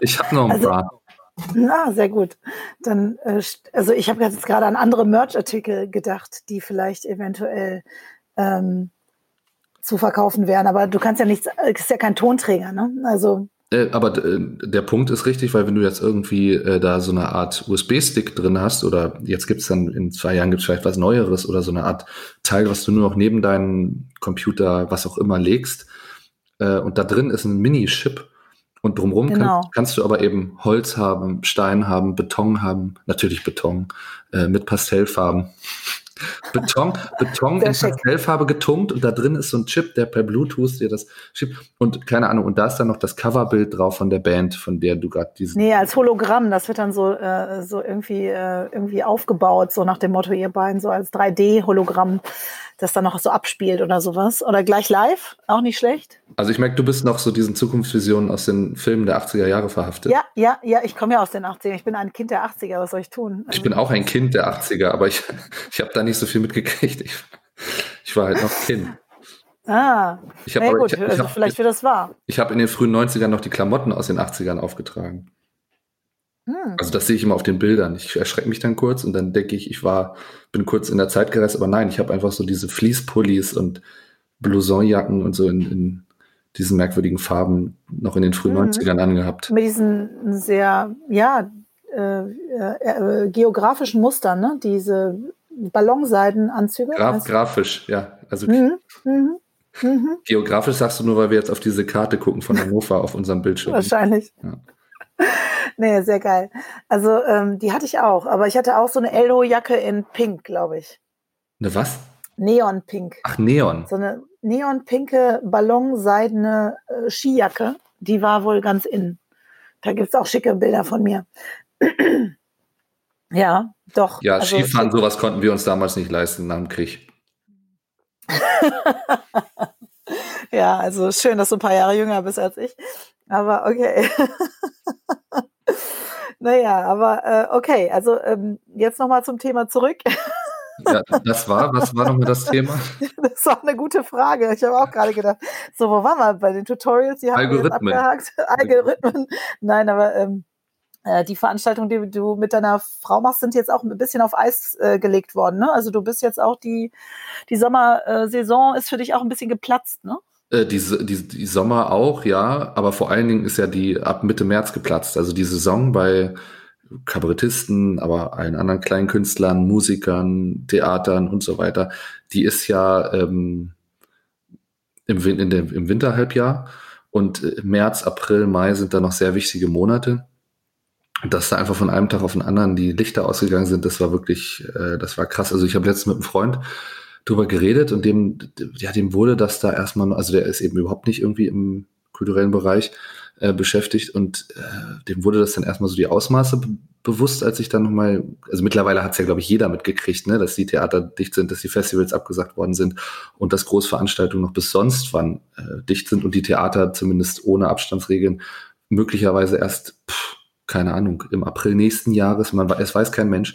ich habe noch ein also, paar. Na, sehr gut. Dann, äh, also ich habe jetzt gerade an andere Merch-Artikel gedacht, die vielleicht eventuell ähm, zu verkaufen wären. Aber du kannst ja nichts, ist ja kein Tonträger, ne? Also äh, aber äh, der Punkt ist richtig, weil wenn du jetzt irgendwie äh, da so eine Art USB-Stick drin hast oder jetzt gibt's dann in zwei Jahren gibt's vielleicht was Neueres oder so eine Art Teil, was du nur noch neben deinen Computer, was auch immer legst äh, und da drin ist ein Mini-Chip und drumherum genau. kann, kannst du aber eben Holz haben, Stein haben, Beton haben, natürlich Beton äh, mit Pastellfarben. Beton, Beton in Pastellfarbe getunkt und da drin ist so ein Chip, der per Bluetooth dir das Chip und keine Ahnung und da ist dann noch das Coverbild drauf von der Band, von der du gerade diesen. Nee, als Hologramm, das wird dann so, äh, so irgendwie, äh, irgendwie aufgebaut, so nach dem Motto, ihr beiden, so als 3D-Hologramm das dann noch so abspielt oder sowas. Oder gleich live, auch nicht schlecht. Also ich merke, du bist noch so diesen Zukunftsvisionen aus den Filmen der 80er Jahre verhaftet. Ja, ja, ja, ich komme ja aus den 80er. Ich bin ein Kind der 80er, was soll ich tun? Ich bin auch ein Kind der 80er, aber ich, [laughs] ich habe da nicht so viel mitgekriegt. Ich, ich war halt noch Kind. Ah, ich hab, gut, ich, ich also hab, vielleicht wird das wahr. Ich habe in den frühen 90ern noch die Klamotten aus den 80ern aufgetragen. Hm. Also das sehe ich immer auf den Bildern. Ich erschrecke mich dann kurz und dann denke ich, ich war, bin kurz in der Zeit gereist, aber nein, ich habe einfach so diese Fließpullis und Blousonjacken und so in, in diesen merkwürdigen Farben noch in den frühen mhm. 90ern angehabt. Mit diesen sehr, ja, äh, äh, äh, geografischen Mustern, ne? Diese Ballonseidenanzüge. Graf, grafisch, ja. Also mhm. Mhm. mhm. Geografisch sagst du nur, weil wir jetzt auf diese Karte gucken von Hannover auf unserem Bildschirm. Wahrscheinlich. Ja. [laughs] nee, sehr geil. Also ähm, die hatte ich auch, aber ich hatte auch so eine Eldo-Jacke in Pink, glaube ich. Eine was? Neon-Pink. Ach, Neon. So eine neon-pinke, ballonseidene äh, Skijacke. Die war wohl ganz in. Da gibt es auch schicke Bilder von mir. Ja, doch. Ja, also, Skifahren, sowas konnten wir uns damals nicht leisten nach dem Krieg. [laughs] ja, also schön, dass du ein paar Jahre jünger bist als ich. Aber okay. [laughs] naja, aber äh, okay, also ähm, jetzt nochmal zum Thema zurück. ja, das war, was war nochmal das Thema? [laughs] Das war eine gute Frage. Ich habe auch gerade gedacht, so, wo waren wir bei den Tutorials? Die haben Algorithmen. Wir abgehakt. Algorithmen. Nein, aber ähm, äh, die Veranstaltungen, die du mit deiner Frau machst, sind jetzt auch ein bisschen auf Eis äh, gelegt worden. Ne? Also du bist jetzt auch die, die Sommersaison ist für dich auch ein bisschen geplatzt, ne? Äh, die, die, die Sommer auch, ja, aber vor allen Dingen ist ja die ab Mitte März geplatzt. Also die Saison bei Kabarettisten, aber allen anderen kleinen Künstlern, Musikern, Theatern und so weiter, die ist ja ähm, im, in der, im Winterhalbjahr und äh, März, April, Mai sind da noch sehr wichtige Monate. Dass da einfach von einem Tag auf den anderen die Lichter ausgegangen sind, das war wirklich, äh, das war krass. Also ich habe letztens mit einem Freund drüber geredet und dem, ja, dem wurde das da erstmal, also der ist eben überhaupt nicht irgendwie im kulturellen Bereich äh, beschäftigt und äh, dem wurde das dann erstmal so die Ausmaße bewusst, als ich dann nochmal, also mittlerweile hat es ja, glaube ich, jeder mitgekriegt, ne, dass die Theater dicht sind, dass die Festivals abgesagt worden sind und dass Großveranstaltungen noch bis sonst wann äh, dicht sind und die Theater zumindest ohne Abstandsregeln möglicherweise erst, pff, keine Ahnung, im April nächsten Jahres, man, es weiß kein Mensch,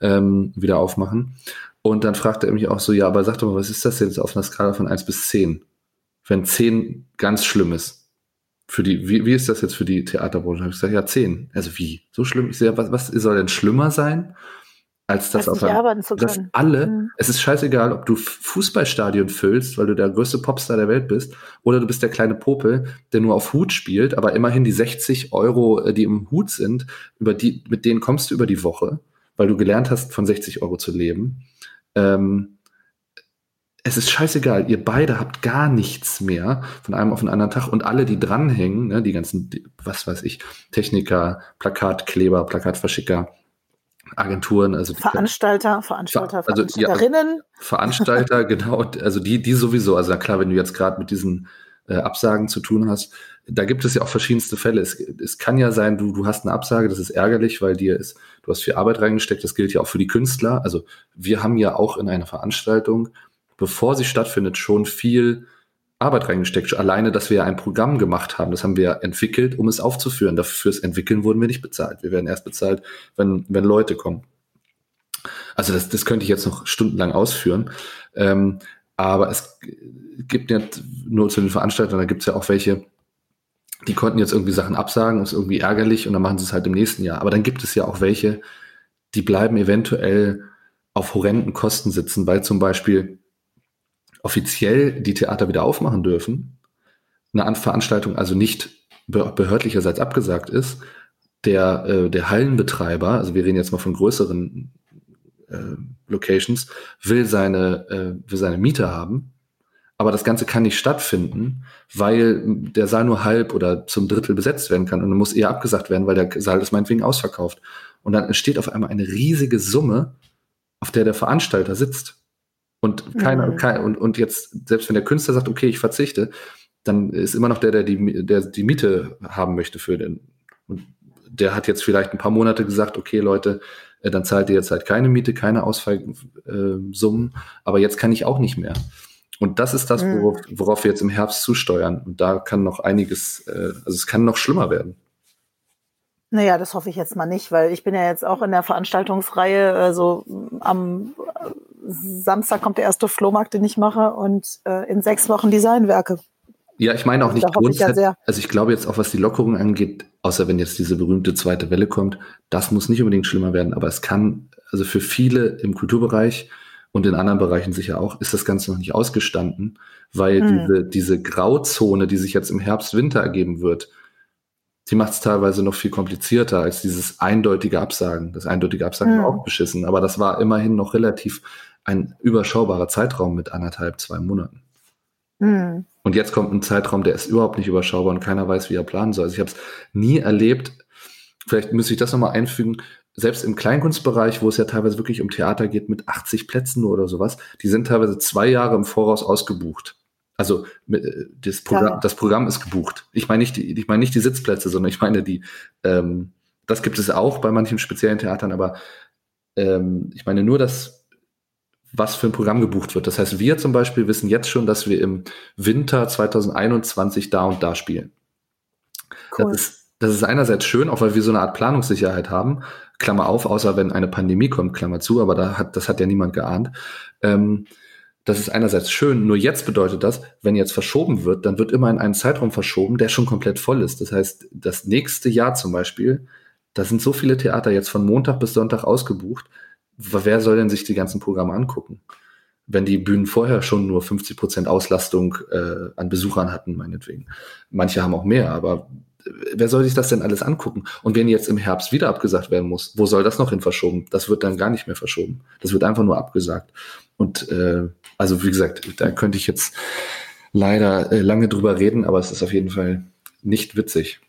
ähm, wieder aufmachen. Und dann fragte er mich auch so, ja, aber sag doch mal, was ist das jetzt auf einer Skala von 1 bis 10? Wenn 10 ganz schlimm ist. Für die, wie, wie ist das jetzt für die Theaterbranche? Habe ich gesagt, ja, 10. Also wie? So schlimm? Ich sehe, was, was soll denn schlimmer sein? Als das auf einem, dass alle, mhm. es ist scheißegal, ob du Fußballstadion füllst, weil du der größte Popstar der Welt bist, oder du bist der kleine Popel, der nur auf Hut spielt, aber immerhin die 60 Euro, äh, die im Hut sind, über die, mit denen kommst du über die Woche, weil du gelernt hast, von 60 Euro zu leben. Ähm, es ist scheißegal, ihr beide habt gar nichts mehr von einem auf den anderen Tag und alle, die dranhängen, ne, die ganzen, was weiß ich, Techniker, Plakatkleber, Plakatverschicker, Agenturen, also Veranstalter, Veranstalter, also, Veranstalterinnen. Ja, Veranstalter, [laughs] genau, also die, die sowieso, also klar, wenn du jetzt gerade mit diesen äh, Absagen zu tun hast, da gibt es ja auch verschiedenste Fälle. Es, es kann ja sein, du, du hast eine Absage, das ist ärgerlich, weil dir ist, du hast viel Arbeit reingesteckt, das gilt ja auch für die Künstler. Also wir haben ja auch in einer Veranstaltung, bevor sie stattfindet, schon viel Arbeit reingesteckt. Alleine, dass wir ein Programm gemacht haben, das haben wir entwickelt, um es aufzuführen. Dafür fürs Entwickeln wurden wir nicht bezahlt. Wir werden erst bezahlt, wenn, wenn Leute kommen. Also das, das könnte ich jetzt noch stundenlang ausführen. Ähm, aber es gibt ja nur zu den Veranstaltern, da gibt es ja auch welche, die konnten jetzt irgendwie Sachen absagen, ist irgendwie ärgerlich und dann machen sie es halt im nächsten Jahr. Aber dann gibt es ja auch welche, die bleiben eventuell auf horrenden Kosten sitzen, weil zum Beispiel offiziell die Theater wieder aufmachen dürfen, eine Veranstaltung also nicht behördlicherseits abgesagt ist, der, äh, der Hallenbetreiber, also wir reden jetzt mal von größeren äh, Locations, will seine, äh, will seine Miete haben, aber das Ganze kann nicht stattfinden, weil der Saal nur halb oder zum Drittel besetzt werden kann und muss eher abgesagt werden, weil der Saal ist meinetwegen ausverkauft. Und dann entsteht auf einmal eine riesige Summe, auf der der Veranstalter sitzt. Und keiner, mhm. kein, und, und jetzt, selbst wenn der Künstler sagt, okay, ich verzichte, dann ist immer noch der, der die, der die Miete haben möchte für den. Und der hat jetzt vielleicht ein paar Monate gesagt, okay, Leute, äh, dann zahlt ihr jetzt halt keine Miete, keine Ausfallsummen, äh, aber jetzt kann ich auch nicht mehr. Und das ist das, worauf, mhm. worauf wir jetzt im Herbst zusteuern. Und da kann noch einiges, äh, also es kann noch schlimmer werden. Naja, das hoffe ich jetzt mal nicht, weil ich bin ja jetzt auch in der Veranstaltungsreihe. Also am Samstag kommt der erste Flohmarkt, den ich mache, und äh, in sechs Wochen Designwerke. Ja, ich meine auch nicht grundsätzlich. Ja also ich glaube jetzt auch, was die Lockerung angeht, außer wenn jetzt diese berühmte zweite Welle kommt, das muss nicht unbedingt schlimmer werden, aber es kann, also für viele im Kulturbereich und in anderen Bereichen sicher auch, ist das Ganze noch nicht ausgestanden, weil hm. diese, diese Grauzone, die sich jetzt im Herbst, Winter ergeben wird, die macht es teilweise noch viel komplizierter als dieses eindeutige Absagen. Das eindeutige Absagen hm. war auch beschissen, aber das war immerhin noch relativ ein überschaubarer Zeitraum mit anderthalb, zwei Monaten. Mhm. Und jetzt kommt ein Zeitraum, der ist überhaupt nicht überschaubar und keiner weiß, wie er planen soll. Also ich habe es nie erlebt. Vielleicht müsste ich das nochmal einfügen. Selbst im Kleinkunstbereich, wo es ja teilweise wirklich um Theater geht mit 80 Plätzen oder sowas, die sind teilweise zwei Jahre im Voraus ausgebucht. Also äh, das Programm, ja. das Programm ist gebucht. Ich meine nicht die, ich meine nicht die Sitzplätze, sondern ich meine die. Ähm, das gibt es auch bei manchen speziellen Theatern, aber ähm, ich meine nur das was für ein Programm gebucht wird. Das heißt, wir zum Beispiel wissen jetzt schon, dass wir im Winter 2021 da und da spielen. Cool. Das, ist, das ist einerseits schön, auch weil wir so eine Art Planungssicherheit haben. Klammer auf, außer wenn eine Pandemie kommt, Klammer zu, aber da hat, das hat ja niemand geahnt. Ähm, das ist einerseits schön, nur jetzt bedeutet das, wenn jetzt verschoben wird, dann wird immer in einen Zeitraum verschoben, der schon komplett voll ist. Das heißt, das nächste Jahr zum Beispiel, da sind so viele Theater jetzt von Montag bis Sonntag ausgebucht, wer soll denn sich die ganzen Programme angucken? Wenn die Bühnen vorher schon nur 50 Prozent Auslastung äh, an Besuchern hatten, meinetwegen. Manche haben auch mehr, aber wer soll sich das denn alles angucken? Und wenn jetzt im Herbst wieder abgesagt werden muss, wo soll das noch hin verschoben? Das wird dann gar nicht mehr verschoben. Das wird einfach nur abgesagt. Und äh, also wie gesagt, da könnte ich jetzt leider äh, lange drüber reden, aber es ist auf jeden Fall nicht witzig.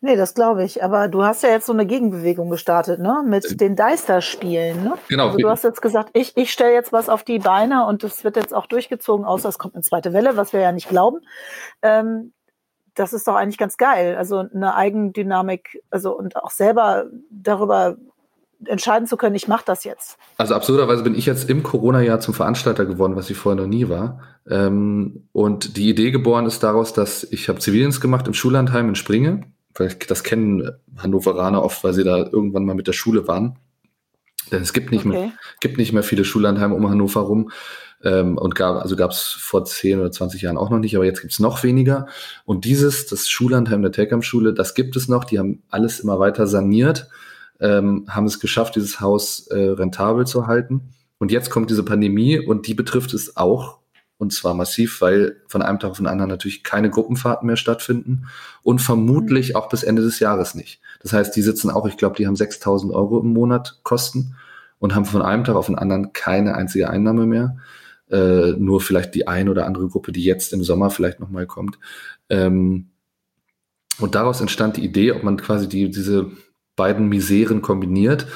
Nee, das glaube ich. Aber du hast ja jetzt so eine Gegenbewegung gestartet, ne? Mit äh, den Deister-Spielen, ne? Genau. Also du hast jetzt gesagt, ich, ich stelle jetzt was auf die Beine und das wird jetzt auch durchgezogen, außer es kommt eine zweite Welle, was wir ja nicht glauben. Ähm, das ist doch eigentlich ganz geil. Also eine Eigendynamik, also und auch selber darüber entscheiden zu können, ich mache das jetzt. Also absurderweise bin ich jetzt im Corona-Jahr zum Veranstalter geworden, was ich vorher noch nie war. Ähm, und die Idee geboren ist daraus, dass ich habe Zivildienst gemacht im Schullandheim in Springe das kennen Hannoveraner oft, weil sie da irgendwann mal mit der Schule waren. Denn es gibt nicht, okay. mehr, gibt nicht mehr viele Schullandheime um Hannover rum. Ähm, und gab, also gab es vor 10 oder 20 Jahren auch noch nicht, aber jetzt gibt es noch weniger. Und dieses, das Schullandheim der Telkamp-Schule, das gibt es noch. Die haben alles immer weiter saniert, ähm, haben es geschafft, dieses Haus äh, rentabel zu halten. Und jetzt kommt diese Pandemie und die betrifft es auch und zwar massiv, weil von einem Tag auf den anderen natürlich keine Gruppenfahrten mehr stattfinden und vermutlich mhm. auch bis Ende des Jahres nicht. Das heißt, die sitzen auch, ich glaube, die haben 6000 Euro im Monat Kosten und haben von einem Tag auf den anderen keine einzige Einnahme mehr. Äh, nur vielleicht die ein oder andere Gruppe, die jetzt im Sommer vielleicht nochmal kommt. Ähm, und daraus entstand die Idee, ob man quasi die, diese beiden Miseren kombiniert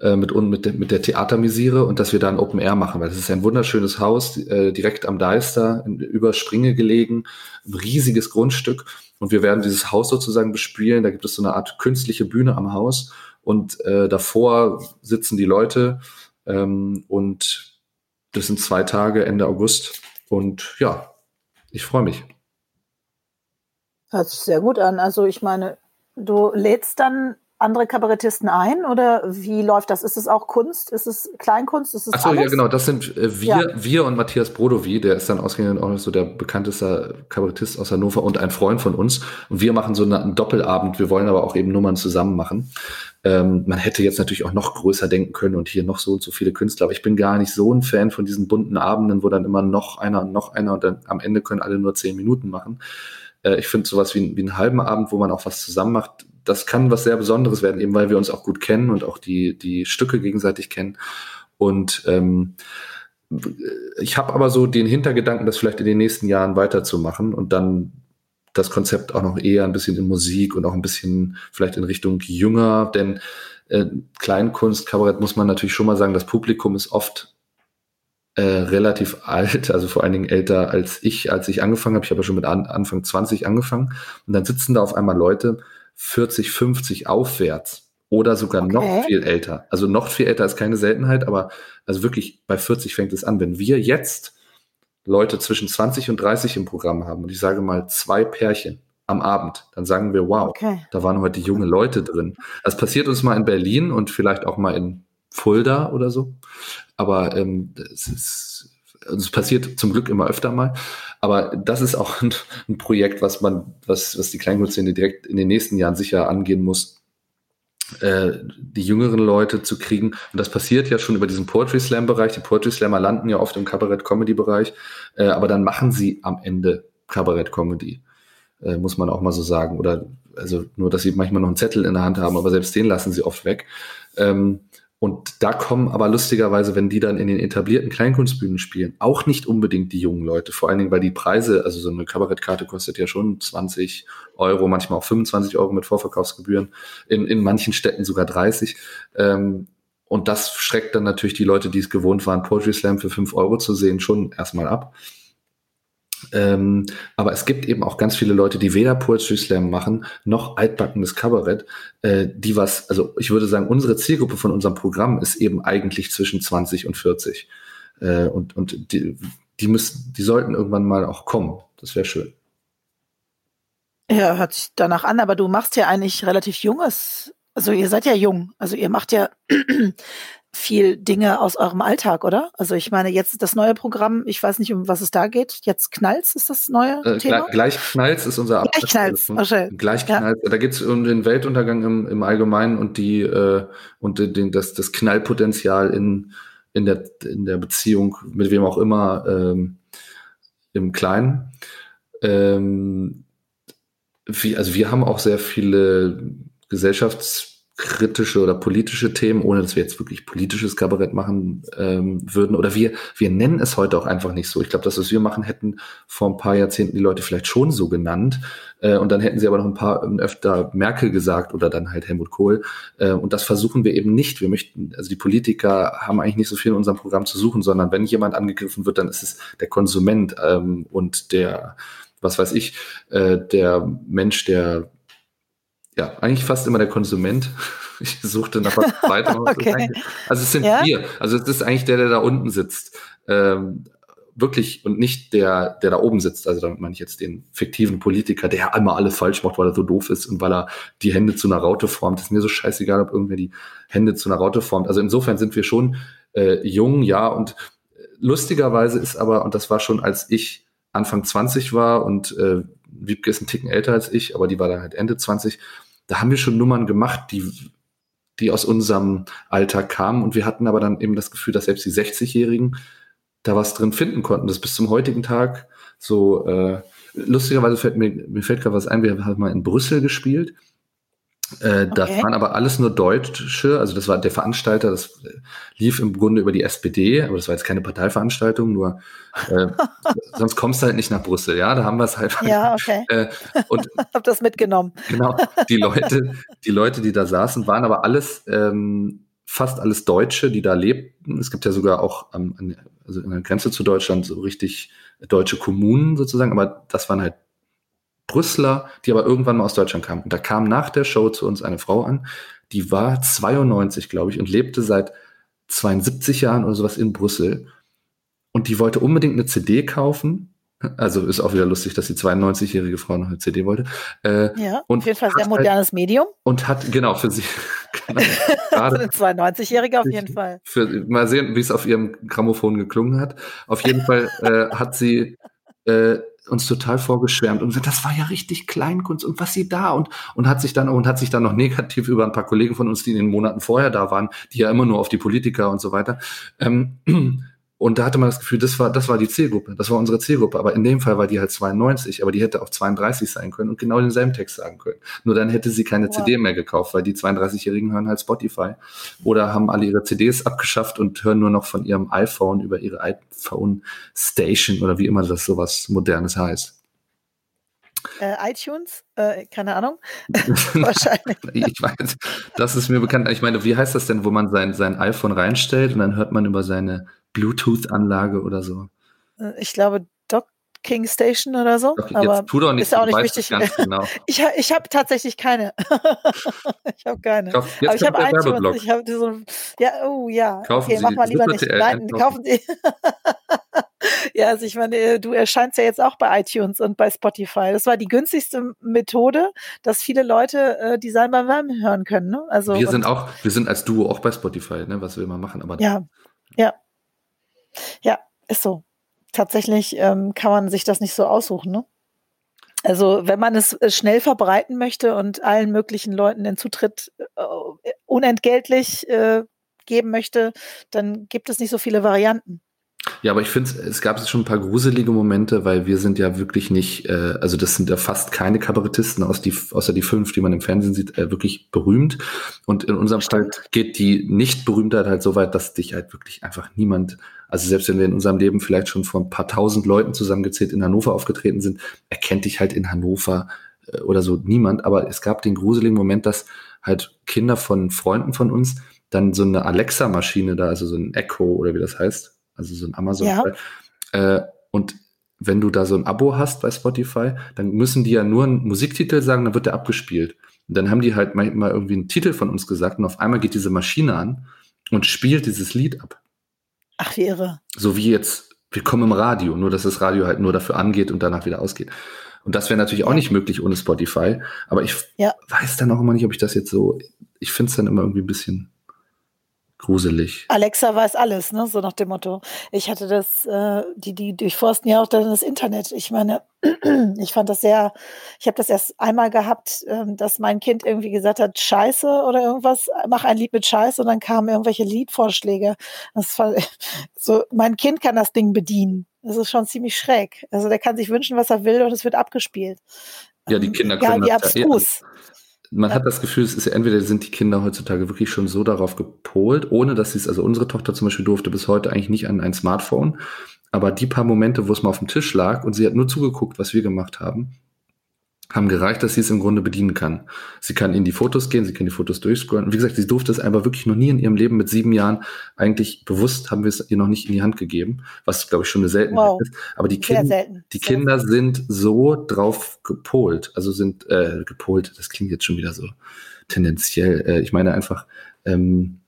äh, mit, mit, der, mit der Theatermisere und dass wir da ein Open Air machen, weil das ist ein wunderschönes Haus, äh, direkt am Deister, in, über Springe gelegen, ein riesiges Grundstück und wir werden dieses Haus sozusagen bespielen. Da gibt es so eine Art künstliche Bühne am Haus und äh, davor sitzen die Leute ähm, und das sind zwei Tage Ende August und ja, ich freue mich. Hört sich sehr gut an. Also ich meine, du lädst dann andere Kabarettisten ein oder wie läuft das? Ist es auch Kunst? Ist es Kleinkunst? Ist es Achso, ja, genau. Das sind äh, wir, ja. wir und Matthias Brodowy, der ist dann ausgerechnet auch so der bekannteste Kabarettist aus Hannover und ein Freund von uns. Und wir machen so eine, einen Doppelabend. Wir wollen aber auch eben Nummern zusammen machen. Ähm, man hätte jetzt natürlich auch noch größer denken können und hier noch so und so viele Künstler. Aber ich bin gar nicht so ein Fan von diesen bunten Abenden, wo dann immer noch einer und noch einer und dann am Ende können alle nur zehn Minuten machen. Äh, ich finde sowas wie, wie einen halben Abend, wo man auch was zusammen macht, das kann was sehr Besonderes werden, eben weil wir uns auch gut kennen und auch die, die Stücke gegenseitig kennen. Und ähm, ich habe aber so den Hintergedanken, das vielleicht in den nächsten Jahren weiterzumachen und dann das Konzept auch noch eher ein bisschen in Musik und auch ein bisschen vielleicht in Richtung jünger, denn äh, Kleinkunst, Kabarett muss man natürlich schon mal sagen, das Publikum ist oft äh, relativ alt, also vor allen Dingen älter als ich, als ich angefangen habe. Ich habe ja schon mit an, Anfang 20 angefangen und dann sitzen da auf einmal Leute 40, 50 aufwärts oder sogar okay. noch viel älter. Also noch viel älter ist keine Seltenheit, aber also wirklich bei 40 fängt es an. Wenn wir jetzt Leute zwischen 20 und 30 im Programm haben und ich sage mal zwei Pärchen am Abend, dann sagen wir, wow, okay. da waren heute junge Leute drin. Das passiert uns mal in Berlin und vielleicht auch mal in Fulda oder so. Aber ähm, es ist, also es passiert zum Glück immer öfter mal. Aber das ist auch [laughs] ein, ein Projekt, was man, was, was die Kleinkunstszene direkt in den nächsten Jahren sicher angehen muss, äh, die jüngeren Leute zu kriegen. Und das passiert ja schon über diesen Poetry Slam Bereich. Die Poetry Slammer landen ja oft im Kabarett Comedy Bereich, äh, aber dann machen sie am Ende Kabarett Comedy, äh, muss man auch mal so sagen. Oder also nur, dass sie manchmal noch einen Zettel in der Hand haben, aber selbst den lassen sie oft weg. Ähm, und da kommen aber lustigerweise, wenn die dann in den etablierten Kleinkunstbühnen spielen, auch nicht unbedingt die jungen Leute. Vor allen Dingen, weil die Preise, also so eine Kabarettkarte kostet ja schon 20 Euro, manchmal auch 25 Euro mit Vorverkaufsgebühren, in, in manchen Städten sogar 30. Ähm, und das schreckt dann natürlich die Leute, die es gewohnt waren, Poetry Slam für 5 Euro zu sehen, schon erstmal ab. Ähm, aber es gibt eben auch ganz viele Leute, die weder Poetry Slam machen, noch altbackenes Kabarett, äh, die was, also ich würde sagen, unsere Zielgruppe von unserem Programm ist eben eigentlich zwischen 20 und 40. Äh, und und die, die müssen, die sollten irgendwann mal auch kommen. Das wäre schön. Ja, hört sich danach an, aber du machst ja eigentlich relativ junges, also ihr seid ja jung, also ihr macht ja viel Dinge aus eurem Alltag, oder? Also ich meine, jetzt das neue Programm, ich weiß nicht, um was es da geht. Jetzt Knalls ist das neue äh, Thema? Gleich Knalls ist unser Gleich Knalls, okay. Gleich Knalls. Ja. Da geht es um den Weltuntergang im, im Allgemeinen und die äh, und den, das, das Knallpotenzial in, in, der, in der Beziehung, mit wem auch immer, ähm, im Kleinen. Ähm, wie, also wir haben auch sehr viele Gesellschafts- kritische oder politische Themen, ohne dass wir jetzt wirklich politisches Kabarett machen ähm, würden. Oder wir, wir nennen es heute auch einfach nicht so. Ich glaube, das, was wir machen, hätten vor ein paar Jahrzehnten die Leute vielleicht schon so genannt. Äh, und dann hätten sie aber noch ein paar öfter Merkel gesagt oder dann halt Helmut Kohl. Äh, und das versuchen wir eben nicht. Wir möchten, also die Politiker haben eigentlich nicht so viel in unserem Programm zu suchen, sondern wenn jemand angegriffen wird, dann ist es der Konsument ähm, und der, was weiß ich, äh, der Mensch, der ja, eigentlich fast immer der Konsument. [laughs] Ich suchte nach was [laughs] weiter. okay. Also es sind ja? wir. Also es ist eigentlich der, der da unten sitzt. Ähm, wirklich und nicht der, der da oben sitzt. Also damit meine ich jetzt den fiktiven Politiker, der einmal alles falsch macht, weil er so doof ist und weil er die Hände zu einer Raute formt. Das ist mir so scheißegal, ob irgendwer die Hände zu einer Raute formt. Also insofern sind wir schon äh, jung, ja. Und lustigerweise ist aber, und das war schon, als ich Anfang 20 war und äh, Wiebke ist ein Ticken älter als ich, aber die war dann halt Ende 20, da haben wir schon Nummern gemacht, die, die aus unserem Alltag kamen. Und wir hatten aber dann eben das Gefühl, dass selbst die 60-Jährigen da was drin finden konnten. Das bis zum heutigen Tag so, äh, lustigerweise fällt mir, mir fällt gerade was ein, wir haben mal in Brüssel gespielt äh, okay. Das waren aber alles nur Deutsche, also das war der Veranstalter, das lief im Grunde über die SPD, aber das war jetzt keine Parteiveranstaltung, nur äh, [laughs] sonst kommst du halt nicht nach Brüssel, ja, da haben wir es halt. Ja, okay. Äh, und [laughs] hab das mitgenommen. Genau, die Leute, die Leute, die da saßen, waren aber alles ähm, fast alles Deutsche, die da lebten. Es gibt ja sogar auch ähm, also an der Grenze zu Deutschland so richtig deutsche Kommunen sozusagen, aber das waren halt Brüsseler, die aber irgendwann mal aus Deutschland kamen. Und da kam nach der Show zu uns eine Frau an, die war 92, glaube ich, und lebte seit 72 Jahren oder sowas in Brüssel. Und die wollte unbedingt eine CD kaufen Also ist auch wieder lustig, dass die 92-jährige Frau noch eine CD wollte. Äh, ja, und auf jeden Fall sehr halt modernes halt, Medium. Und hat, genau, für sie. [laughs] [laughs] genau, gerade, eine 92-jährige auf jeden Fall. Für, mal sehen, wie es auf ihrem Grammophon geklungen hat. Auf jeden Fall äh, hat sie äh, uns total vorgeschwärmt und gesagt, das war ja richtig Kleinkunst und was sie da und und hat sich dann und hat sich dann noch negativ über ein paar Kollegen von uns, die in den Monaten vorher da waren, die ja immer nur auf die Politiker und so weiter ähm, und da hatte man das Gefühl, das war, das war die Zielgruppe, das war unsere Zielgruppe. Aber in dem Fall war die halt 92, aber die hätte auch 32 sein können und genau denselben Text sagen können. Nur dann hätte sie keine wow. CD mehr gekauft, weil die 32-Jährigen hören halt Spotify oder haben alle ihre CDs abgeschafft und hören nur noch von ihrem iPhone über ihre iPhone Station oder wie immer das sowas Modernes heißt. Äh, iTunes? Äh, keine Ahnung. [laughs] Wahrscheinlich. [laughs] ich weiß, das ist mir bekannt. Ich meine, wie heißt das denn, wo man sein, sein iPhone reinstellt und dann hört man über seine Bluetooth-Anlage oder so. Äh, ich glaube, Docking Station oder so. Doch, aber tu doch nicht, ist auch nicht wichtig. Genau. [laughs] ich ich habe tatsächlich keine. [laughs] ich habe keine. Kauf, aber ich habe iTunes. Ich habe so, ja, oh ja. Kaufen okay, Sie mach mal lieber nicht. Nein, kaufen Sie. [laughs] ja, also ich meine, äh, du erscheinst ja jetzt auch bei iTunes und bei Spotify. Das war die günstigste Methode, dass viele Leute äh, Design beim Wärmen hören können. Ne? Also wir sind auch, wir sind als Duo auch bei Spotify, ne, was wir immer machen. Aber ja, ja. Ja, ist so. Tatsächlich ähm, kann man sich das nicht so aussuchen, ne? Also wenn man es äh, schnell verbreiten möchte und allen möglichen Leuten den Zutritt äh, unentgeltlich äh, geben möchte, dann gibt es nicht so viele Varianten. Ja, aber ich finde, es gab schon ein paar gruselige Momente, weil wir sind ja wirklich nicht, äh, also das sind ja fast keine Kabarettisten, aus die, außer die fünf, die man im Fernsehen sieht, äh, wirklich berühmt. Und in unserem Stimmt. Fall geht die Nicht-Berühmtheit halt so weit, dass dich halt wirklich einfach niemand, also selbst wenn wir in unserem Leben vielleicht schon vor ein paar tausend Leuten zusammengezählt in Hannover aufgetreten sind, erkennt dich halt in Hannover äh, oder so niemand. Aber es gab den gruseligen Moment, dass halt Kinder von Freunden von uns dann so eine Alexa-Maschine da, also so ein Echo oder wie das heißt, also so ein Amazon. Ja. Äh, und wenn du da so ein Abo hast bei Spotify, dann müssen die ja nur einen Musiktitel sagen, dann wird der abgespielt. Und dann haben die halt mal, mal irgendwie einen Titel von uns gesagt und auf einmal geht diese Maschine an und spielt dieses Lied ab. Ach, wie irre. So wie jetzt, wir kommen im Radio, nur dass das Radio halt nur dafür angeht und danach wieder ausgeht. Und das wäre natürlich auch nicht möglich ohne Spotify. Aber ich ja. weiß dann auch immer nicht, ob ich das jetzt so, ich finde es dann immer irgendwie ein bisschen gruselig. Alexa weiß alles, ne? So nach dem Motto. Ich hatte das, äh, die, die durchforsten ja auch dann das Internet. Ich meine, [clears throat] ich fand das sehr, ich habe das erst einmal gehabt, äh, dass mein Kind irgendwie gesagt hat, Scheiße oder irgendwas, mach ein Lied mit Scheiße und dann kamen irgendwelche Liedvorschläge. Das war, [laughs] so, mein Kind kann das Ding bedienen. Das ist schon ziemlich schräg. Also der kann sich wünschen, was er will und es wird abgespielt. Ja, die Kinder können ja, abstrus. Ja, man hat das Gefühl, es ist ja entweder sind die Kinder heutzutage wirklich schon so darauf gepolt, ohne dass sie es, also unsere Tochter zum Beispiel durfte bis heute eigentlich nicht an ein Smartphone, aber die paar Momente, wo es mal auf dem Tisch lag und sie hat nur zugeguckt, was wir gemacht haben, haben gereicht, dass sie es im Grunde bedienen kann. Sie kann in die Fotos gehen, sie kann die Fotos durchscrollen. Und wie gesagt, sie durfte es einfach wirklich noch nie in ihrem Leben mit sieben Jahren eigentlich bewusst haben wir es ihr noch nicht in die Hand gegeben, was glaube ich schon eine Seltenheit wow. ist. Aber die, kind, die Kinder sind so drauf gepolt, also sind äh, gepolt. Das klingt jetzt schon wieder so tendenziell. Äh, ich meine einfach, ähm,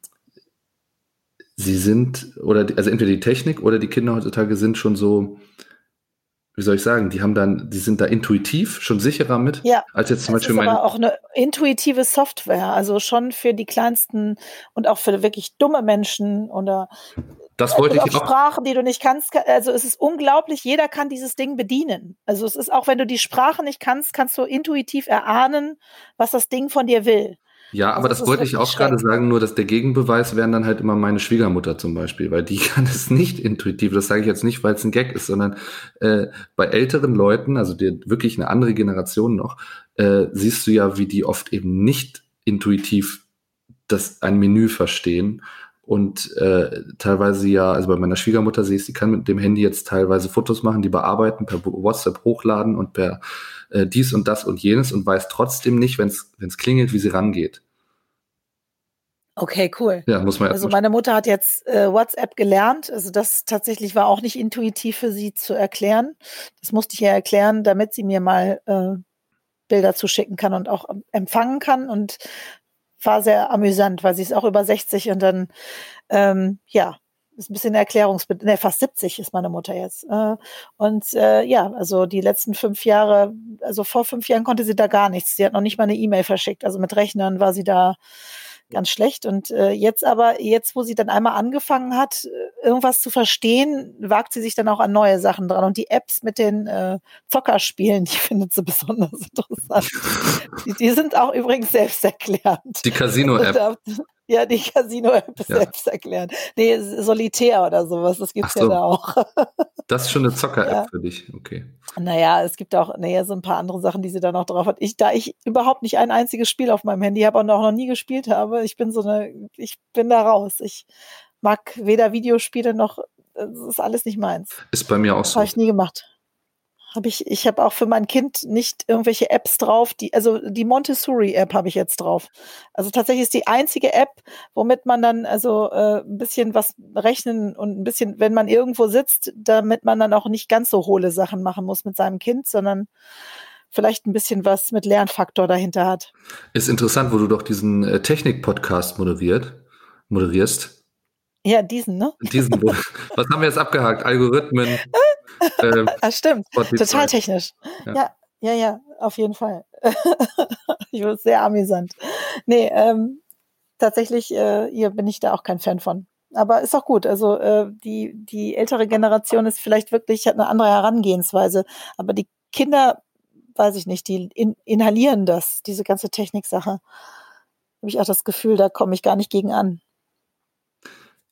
sie sind oder also entweder die Technik oder die Kinder heutzutage sind schon so wie soll ich sagen, die haben dann, die sind da intuitiv schon sicherer mit, ja, als jetzt zum Beispiel meine. Aber auch eine intuitive Software, also schon für die kleinsten und auch für wirklich dumme Menschen oder das wollte ich auch. Sprachen, die du nicht kannst, also es ist unglaublich, jeder kann dieses Ding bedienen. Also es ist auch, wenn du die Sprache nicht kannst, kannst du intuitiv erahnen, was das Ding von dir will. Ja, aber das, das wollte ich auch gerade sagen, nur dass der Gegenbeweis wären dann halt immer meine Schwiegermutter zum Beispiel, weil die [laughs] kann es nicht intuitiv. Das sage ich jetzt nicht, weil es ein Gag ist, sondern äh, bei älteren Leuten, also die, wirklich eine andere Generation noch, äh, siehst du ja, wie die oft eben nicht intuitiv das ein Menü verstehen und äh, teilweise ja, also bei meiner Schwiegermutter sehe ich, sie kann mit dem Handy jetzt teilweise Fotos machen, die bearbeiten, per WhatsApp hochladen und per äh, dies und das und jenes und weiß trotzdem nicht, wenn es klingelt, wie sie rangeht. Okay, cool. Ja, muss man Also meine Mutter hat jetzt äh, WhatsApp gelernt. Also das tatsächlich war auch nicht intuitiv für sie zu erklären. Das musste ich ihr erklären, damit sie mir mal äh, Bilder zuschicken kann und auch empfangen kann. Und war sehr amüsant, weil sie ist auch über 60 und dann, ähm, ja, ist ein bisschen Erklärungsbedürfnis, ne, fast 70 ist meine Mutter jetzt. Äh, und äh, ja, also die letzten fünf Jahre, also vor fünf Jahren konnte sie da gar nichts. Sie hat noch nicht mal eine E-Mail verschickt. Also mit Rechnern war sie da ganz schlecht. Und äh, jetzt aber, jetzt, wo sie dann einmal angefangen hat, äh, irgendwas zu verstehen, wagt sie sich dann auch an neue Sachen dran. Und die Apps mit den äh, Zockerspielen, [laughs] die findet sie besonders interessant. die, die sind auch übrigens selbsterklärend. Die Casino-App. Ja, die Casino-App [laughs] ja. selbst erklären. Nee, Solitär oder sowas, das gibt's so. ja da auch. [laughs] das ist schon eine Zocker-App ja. für dich, okay. Naja, es gibt auch, naja, so ein paar andere Sachen, die sie da noch drauf hat. Ich, da ich überhaupt nicht ein einziges Spiel auf meinem Handy habe und auch noch nie gespielt habe, ich bin so eine, ich bin da raus. Ich mag weder Videospiele noch, das ist alles nicht meins. Ist bei mir auch so. Habe ich nie gemacht habe ich, ich habe auch für mein Kind nicht irgendwelche Apps drauf, die, also die Montessori-App habe ich jetzt drauf. Also tatsächlich ist die einzige App, womit man dann also äh, ein bisschen was rechnen und ein bisschen, wenn man irgendwo sitzt, damit man dann auch nicht ganz so hohle Sachen machen muss mit seinem Kind, sondern vielleicht ein bisschen was mit Lernfaktor dahinter hat. Ist interessant, wo du doch diesen äh, Technik-Podcast moderiert, moderierst. Ja, diesen, ne? Diesen. [laughs] was haben wir jetzt abgehakt? Algorithmen. [laughs] [laughs] Ähm, ah, stimmt. Total technisch. Ja. ja. ja, ja, auf jeden Fall. [laughs] ich wurde sehr amüsant. Nee, ähm, tatsächlich äh, hier bin ich da auch kein Fan von. Aber ist auch gut. Also äh, die, die ältere Generation ist vielleicht wirklich, hat eine andere Herangehensweise. Aber die Kinder, weiß ich nicht, die in, inhalieren das, diese ganze Techniksache. Habe ich auch das Gefühl, da komme ich gar nicht gegen an.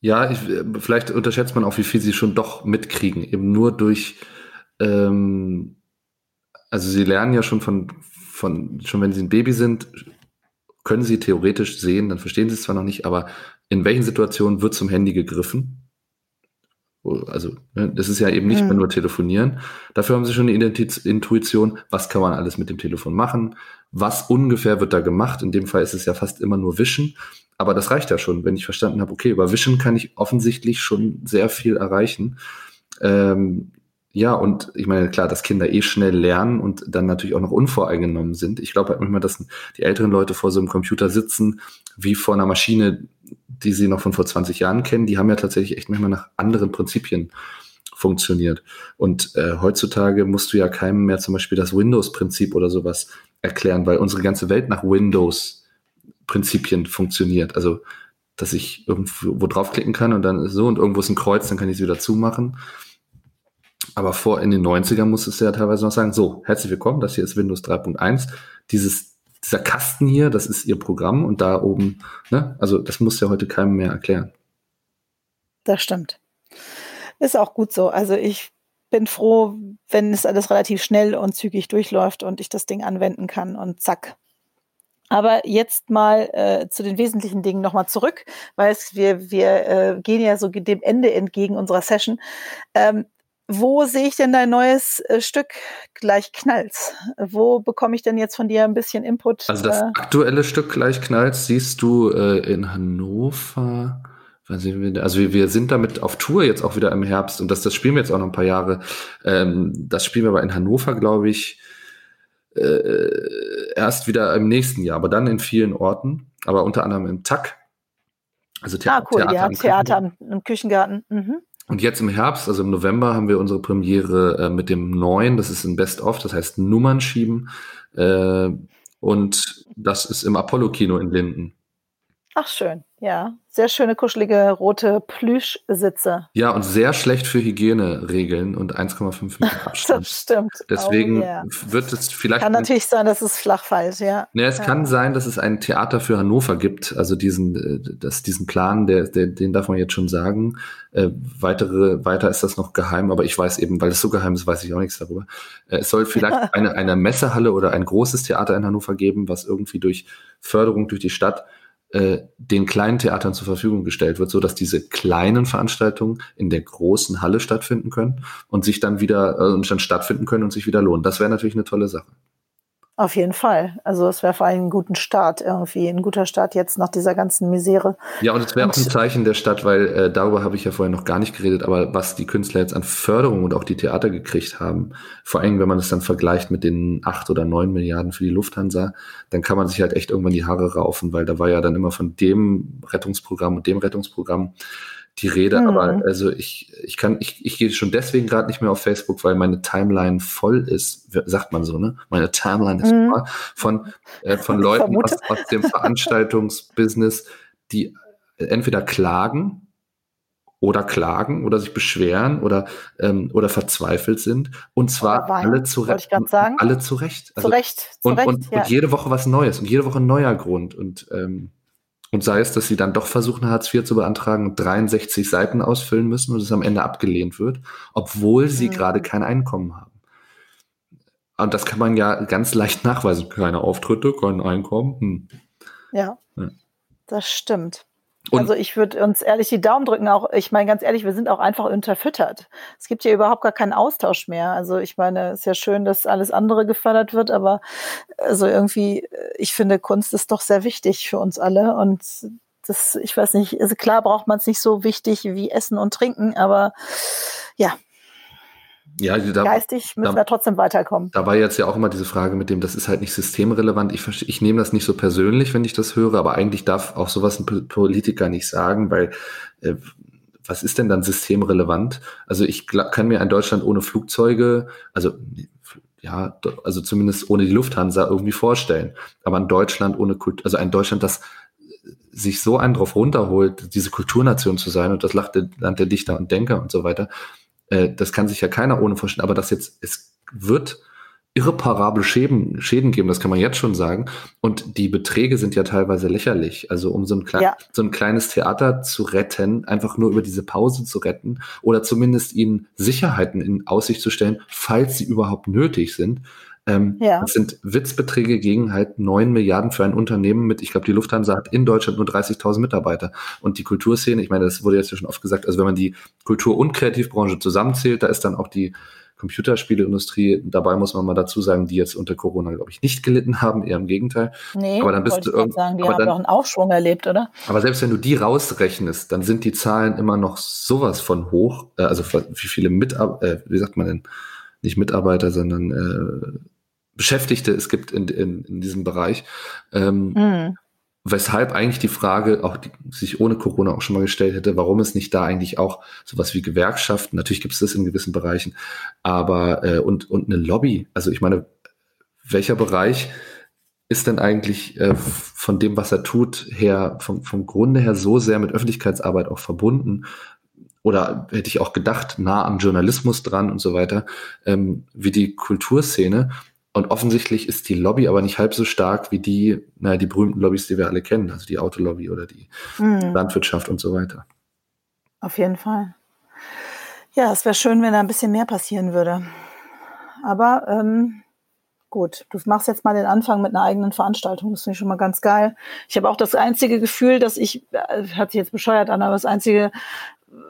Ja, ich, vielleicht unterschätzt man auch, wie viel sie schon doch mitkriegen. Eben nur durch, ähm, also sie lernen ja schon von, von, schon wenn sie ein Baby sind, können sie theoretisch sehen, dann verstehen sie es zwar noch nicht, aber in welchen Situationen wird zum Handy gegriffen? Also, ne, das ist ja eben nicht mhm. mehr nur telefonieren. Dafür haben sie schon eine Intuition, was kann man alles mit dem Telefon machen, was ungefähr wird da gemacht. In dem Fall ist es ja fast immer nur Wischen. Aber das reicht ja schon, wenn ich verstanden habe, okay, über Vision kann ich offensichtlich schon sehr viel erreichen. Ähm, ja, und ich meine, klar, dass Kinder eh schnell lernen und dann natürlich auch noch unvoreingenommen sind. Ich glaube halt manchmal, dass die älteren Leute vor so einem Computer sitzen, wie vor einer Maschine, die sie noch von vor 20 Jahren kennen. Die haben ja tatsächlich echt manchmal nach anderen Prinzipien funktioniert. Und äh, heutzutage musst du ja keinem mehr zum Beispiel das Windows-Prinzip oder sowas erklären, weil unsere ganze Welt nach Windows Prinzipien funktioniert. Also, dass ich irgendwo draufklicken kann und dann ist so und irgendwo ist ein Kreuz, dann kann ich es wieder zumachen. Aber vor in den 90ern muss es ja teilweise noch sagen, so, herzlich willkommen, das hier ist Windows 3.1. Dieses, dieser Kasten hier, das ist Ihr Programm und da oben, ne, also das muss ja heute keinem mehr erklären. Das stimmt. Ist auch gut so. Also ich bin froh, wenn es alles relativ schnell und zügig durchläuft und ich das Ding anwenden kann und zack, aber jetzt mal äh, zu den wesentlichen Dingen nochmal zurück, weil es, wir, wir äh, gehen ja so dem Ende entgegen unserer Session. Ähm, wo sehe ich denn dein neues äh, Stück gleich knalls? Wo bekomme ich denn jetzt von dir ein bisschen Input? Also das äh, aktuelle Stück gleich knalls siehst du äh, in Hannover. Also wir, wir sind damit auf Tour jetzt auch wieder im Herbst und das, das spielen wir jetzt auch noch ein paar Jahre. Ähm, das spielen wir aber in Hannover, glaube ich, äh, erst wieder im nächsten Jahr, aber dann in vielen Orten, aber unter anderem im TAC. Also The ah, cool, Theater, ja, Theater im, im Küchengarten. Mhm. Und jetzt im Herbst, also im November, haben wir unsere Premiere äh, mit dem neuen, das ist ein Best-of, das heißt Nummern schieben. Äh, und das ist im Apollo-Kino in Linden. Ach, schön, ja. Sehr schöne, kuschelige, rote Plüschsitze. Ja, und sehr schlecht für Hygieneregeln und 1,5 Meter [laughs] Abstand. das stimmt. Deswegen oh, yeah. wird es vielleicht. Kann natürlich sein, dass es flach fällt, ja. Ja, es ja. kann sein, dass es ein Theater für Hannover gibt. Also diesen, äh, das, diesen Plan, der, der, den darf man jetzt schon sagen. Äh, weitere, weiter ist das noch geheim, aber ich weiß eben, weil es so geheim ist, weiß ich auch nichts darüber. Äh, es soll vielleicht [laughs] eine, eine Messehalle oder ein großes Theater in Hannover geben, was irgendwie durch Förderung durch die Stadt den kleinen Theatern zur Verfügung gestellt wird, so dass diese kleinen Veranstaltungen in der großen Halle stattfinden können und sich dann wieder äh, und dann stattfinden können und sich wieder lohnen. Das wäre natürlich eine tolle Sache. Auf jeden Fall. Also es wäre vor allem ein guter Start irgendwie, ein guter Start jetzt nach dieser ganzen Misere. Ja, und es wäre auch ein Zeichen der Stadt, weil äh, darüber habe ich ja vorher noch gar nicht geredet, aber was die Künstler jetzt an Förderung und auch die Theater gekriegt haben, vor allem wenn man es dann vergleicht mit den acht oder neun Milliarden für die Lufthansa, dann kann man sich halt echt irgendwann die Haare raufen, weil da war ja dann immer von dem Rettungsprogramm und dem Rettungsprogramm die Rede, mhm. aber also ich, ich kann, ich, ich gehe schon deswegen gerade nicht mehr auf Facebook, weil meine Timeline voll ist, sagt man so, ne? Meine Timeline ist mhm. voll von, äh, von Leuten aus, aus dem Veranstaltungsbusiness, die entweder klagen oder klagen oder sich beschweren oder, ähm, oder verzweifelt sind. Und zwar alle zu Recht. Alle zu Recht. Also, zu Recht. Zu und, Recht und, ja. und, jede Woche was Neues und jede Woche ein neuer Grund. Und, ähm, und sei es, dass sie dann doch versuchen, Hartz IV zu beantragen und 63 Seiten ausfüllen müssen und es am Ende abgelehnt wird, obwohl sie mhm. gerade kein Einkommen haben. Und das kann man ja ganz leicht nachweisen. Keine Auftritte, kein Einkommen. Hm. Ja, ja, das stimmt. Und also ich würde uns ehrlich die Daumen drücken, auch, ich meine ganz ehrlich, wir sind auch einfach unterfüttert. Es gibt ja überhaupt gar keinen Austausch mehr. Also ich meine, es ist ja schön, dass alles andere gefördert wird, aber also irgendwie, ich finde, Kunst ist doch sehr wichtig für uns alle. Und das, ich weiß nicht, also klar braucht man es nicht so wichtig wie Essen und Trinken, aber ja, ja, da, geistig müssen da, wir trotzdem weiterkommen. Da war jetzt ja auch immer diese Frage mit dem, das ist halt nicht systemrelevant. Ich, ich nehme das nicht so persönlich, wenn ich das höre, aber eigentlich darf auch sowas ein Politiker nicht sagen, weil äh, was ist denn dann systemrelevant? Also ich kann mir ein Deutschland ohne Flugzeuge, also ja, also zumindest ohne die Lufthansa irgendwie vorstellen. Aber ein Deutschland ohne Kultur, also ein Deutschland, das sich so einen drauf runterholt, diese Kulturnation zu sein und das Land der Dichter und Denker und so weiter, äh, das kann sich ja keiner ohne vorstellen, aber das jetzt, es wird irreparable Schäden, Schäden geben, das kann man jetzt schon sagen. Und die Beträge sind ja teilweise lächerlich. Also um so ein, klein, ja. so ein kleines Theater zu retten, einfach nur über diese Pause zu retten oder zumindest ihnen Sicherheiten in Aussicht zu stellen, falls sie überhaupt nötig sind, ähm, ja. Das sind Witzbeträge gegen halt neun Milliarden für ein Unternehmen mit, ich glaube, die Lufthansa hat in Deutschland nur 30.000 Mitarbeiter. Und die Kulturszene, ich meine, das wurde jetzt ja schon oft gesagt, also wenn man die Kultur- und Kreativbranche zusammenzählt, da ist dann auch die Computerspieleindustrie dabei, muss man mal dazu sagen, die jetzt unter Corona, glaube ich, nicht gelitten haben, eher im Gegenteil. Nee, aber dann bist du irgendwie. sagen, die haben dann, doch einen Aufschwung erlebt, oder? Aber selbst wenn du die rausrechnest, dann sind die Zahlen immer noch sowas von hoch, äh, also wie viele Mitarbeiter, äh, wie sagt man denn, nicht Mitarbeiter, sondern äh, Beschäftigte es gibt in, in, in diesem Bereich. Ähm, mhm. Weshalb eigentlich die Frage auch die, sich ohne Corona auch schon mal gestellt hätte, warum es nicht da eigentlich auch sowas wie Gewerkschaften, natürlich gibt es das in gewissen Bereichen, aber äh, und, und eine Lobby. Also ich meine, welcher Bereich ist denn eigentlich äh, von dem, was er tut, her, vom, vom Grunde her so sehr mit Öffentlichkeitsarbeit auch verbunden, oder hätte ich auch gedacht, nah am Journalismus dran und so weiter, ähm, wie die Kulturszene. Und offensichtlich ist die Lobby aber nicht halb so stark wie die, naja, die berühmten Lobbys, die wir alle kennen, also die Autolobby oder die mhm. Landwirtschaft und so weiter. Auf jeden Fall. Ja, es wäre schön, wenn da ein bisschen mehr passieren würde. Aber ähm, gut, du machst jetzt mal den Anfang mit einer eigenen Veranstaltung. Das finde ich schon mal ganz geil. Ich habe auch das einzige Gefühl, dass ich, äh, hat sich jetzt bescheuert an, aber das einzige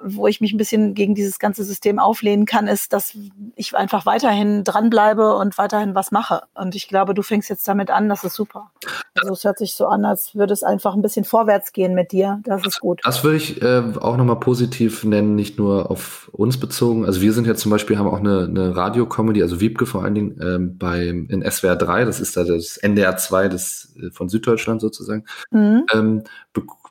wo ich mich ein bisschen gegen dieses ganze System auflehnen kann, ist, dass ich einfach weiterhin dranbleibe und weiterhin was mache. Und ich glaube, du fängst jetzt damit an, das ist super. Also es hört sich so an, als würde es einfach ein bisschen vorwärts gehen mit dir. Das ist gut. Das würde ich äh, auch nochmal positiv nennen, nicht nur auf uns bezogen. Also wir sind ja zum Beispiel, haben auch eine, eine Radio-Comedy, also Wiebke vor allen Dingen, ähm, beim, in SWR 3, das ist da das NDR 2 des, äh, von Süddeutschland sozusagen, mhm. ähm,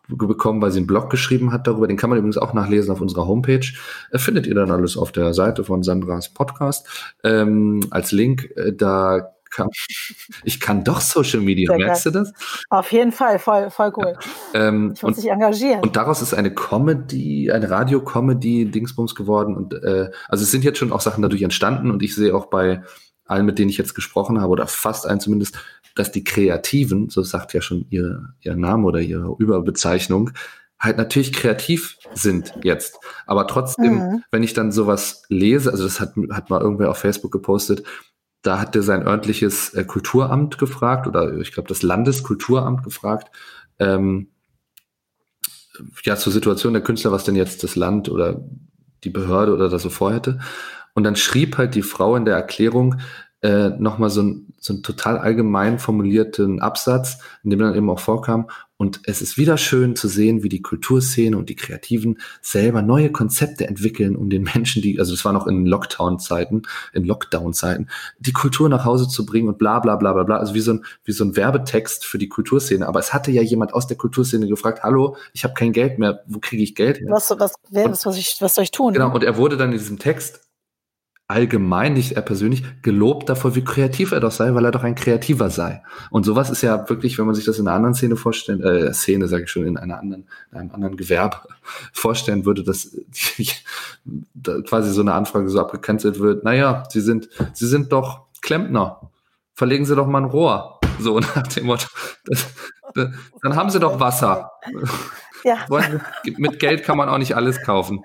bekommen, weil sie einen Blog geschrieben hat darüber. Den kann man übrigens auch nachlesen auf unserer Homepage. Äh, findet ihr dann alles auf der Seite von Sandras Podcast ähm, als Link. Äh, da kann, [laughs] ich kann doch Social Media, Sehr merkst geil. du das? Auf jeden Fall, voll, voll cool. Ja, ähm, ich muss mich engagieren. Und daraus ist eine Comedy, eine Radio-Comedy-Dingsbums geworden. Und äh, also es sind jetzt schon auch Sachen dadurch entstanden und ich sehe auch bei allen, mit denen ich jetzt gesprochen habe, oder fast allen zumindest, dass die Kreativen, so sagt ja schon ihr, ihr Name oder ihre Überbezeichnung, halt natürlich kreativ sind jetzt. Aber trotzdem, mhm. wenn ich dann sowas lese, also das hat, hat mal irgendwer auf Facebook gepostet, da hat er sein örtliches äh, Kulturamt gefragt oder ich glaube das Landeskulturamt gefragt, ähm, ja, zur Situation der Künstler, was denn jetzt das Land oder die Behörde oder das so vorhätte. Und dann schrieb halt die Frau in der Erklärung, äh, nochmal so ein, so ein total allgemein formulierten Absatz, in dem dann eben auch vorkam, und es ist wieder schön zu sehen, wie die Kulturszene und die Kreativen selber neue Konzepte entwickeln, um den Menschen, die, also das war noch in Lockdown-Zeiten, in Lockdown-Zeiten, die Kultur nach Hause zu bringen und bla bla bla bla bla. Also wie so ein, wie so ein Werbetext für die Kulturszene. Aber es hatte ja jemand aus der Kulturszene gefragt, hallo, ich habe kein Geld mehr, wo kriege ich Geld her? Was, was, was, was, ich, was soll ich tun? Genau, und er wurde dann in diesem Text allgemein, nicht er persönlich, gelobt davor, wie kreativ er doch sei, weil er doch ein Kreativer sei. Und sowas ist ja wirklich, wenn man sich das in einer anderen Szene vorstellen, äh, Szene sage ich schon, in einer anderen, in einem anderen Gewerbe [laughs] vorstellen würde, dass [laughs] da quasi so eine Anfrage so abgecancelt wird, naja, Sie sind, Sie sind doch Klempner. Verlegen Sie doch mal ein Rohr. So [laughs] nach dem Motto. Das, das, dann haben Sie doch Wasser. Ja. Mit Geld kann man auch nicht alles kaufen.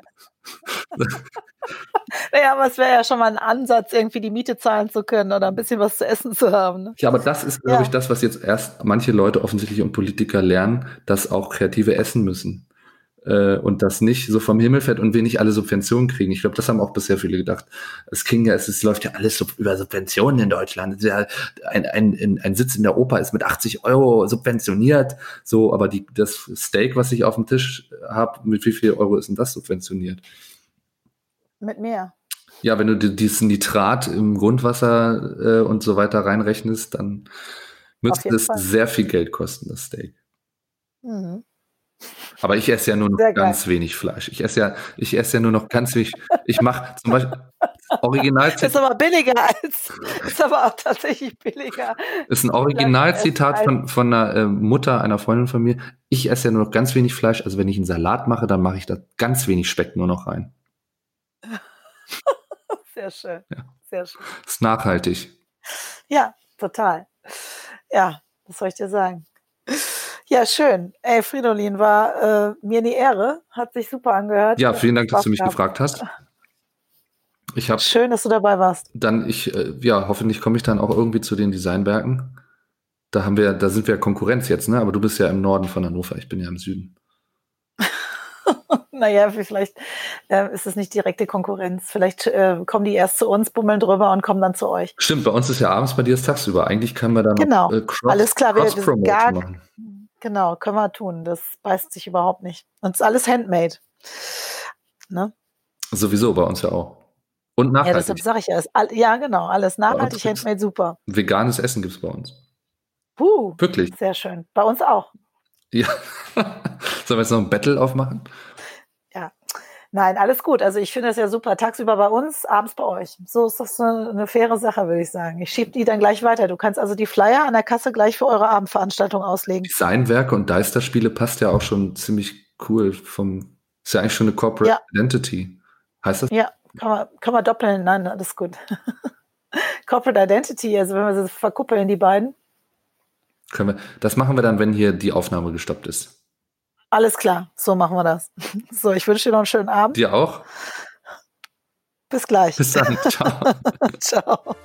Naja, aber es wäre ja schon mal ein Ansatz, irgendwie die Miete zahlen zu können oder ein bisschen was zu essen zu haben. Ne? Ja, aber das ist, glaube ja. ich, das, was jetzt erst manche Leute offensichtlich und Politiker lernen, dass auch Kreative essen müssen. Äh, und das nicht so vom Himmel fällt und wir nicht alle Subventionen kriegen. Ich glaube, das haben auch bisher viele gedacht. Es ging ja, es, es läuft ja alles so über Subventionen in Deutschland. Ja ein, ein, ein Sitz in der Oper ist mit 80 Euro subventioniert. So, aber die, das Steak, was ich auf dem Tisch habe, mit wie viel Euro ist denn das subventioniert? Mit mehr. Ja, wenn du diesen Nitrat im Grundwasser äh, und so weiter reinrechnest, dann müsste es sehr viel Geld kosten, das Steak. Mhm. Aber ich esse ja nur noch sehr ganz geil. wenig Fleisch. Ich esse ja, ich esse ja nur noch ganz wenig. Ich mache zum Beispiel Originalzitat. Ist aber billiger als, ist aber auch tatsächlich billiger. Ist ein Originalzitat von, von einer äh, Mutter einer Freundin von mir. Ich esse ja nur noch ganz wenig Fleisch. Also wenn ich einen Salat mache, dann mache ich da ganz wenig Speck nur noch rein. [laughs] Sehr schön. Ja. Sehr schön. Ist nachhaltig. Ja, total. Ja, was soll ich dir sagen? Ja, schön. Ey, Fridolin, war äh, mir eine Ehre. Hat sich super angehört. Ja, vielen Dank, dass du mich gehabt. gefragt hast. Ich hab, Schön, dass du dabei warst. Dann, ich, äh, ja, hoffentlich komme ich dann auch irgendwie zu den Designwerken. Da haben wir, da sind wir Konkurrenz jetzt, ne? Aber du bist ja im Norden von Hannover, ich bin ja im Süden. [laughs] naja, vielleicht äh, ist es nicht direkte Konkurrenz. Vielleicht äh, kommen die erst zu uns, bummeln drüber und kommen dann zu euch. Stimmt, bei uns ist ja abends, bei dir ist tagsüber. Eigentlich können wir dann genau. Noch, äh, Cross, Alles klar, wir, wir gar, machen. Genau, können wir tun. Das beißt sich überhaupt nicht. Und es ist alles handmade. Ne? Sowieso bei uns ja auch. Und nachhaltig. Ja, deshalb sage ich ja. All, ja, genau. Alles nachhaltig, handmade, super. Veganes Essen gibt es bei uns. Puh. Wirklich. Sehr schön. Bei uns auch. Ja. [laughs] Sollen wir jetzt noch ein Battle aufmachen? Nein, alles gut. Also ich finde das ja super. Tagsüber bei uns, abends bei euch. So ist das eine, eine faire Sache, würde ich sagen. Ich schiebe die dann gleich weiter. Du kannst also die Flyer an der Kasse gleich für eure Abendveranstaltung auslegen. Designwerke und Deisterspiele passt ja auch schon ziemlich cool vom, ist ja eigentlich schon eine Corporate ja. Identity. Heißt das? Ja, kann man, kann man doppeln. Nein, alles gut. [laughs] Corporate Identity, also wenn wir sie verkuppeln, die beiden. Können wir, das machen wir dann, wenn hier die Aufnahme gestoppt ist. Alles klar, so machen wir das. [laughs] So, ich wünsche dir noch einen schönen Abend. Dir auch. Bis gleich. Bis dann. Ciao. [laughs] Ciao.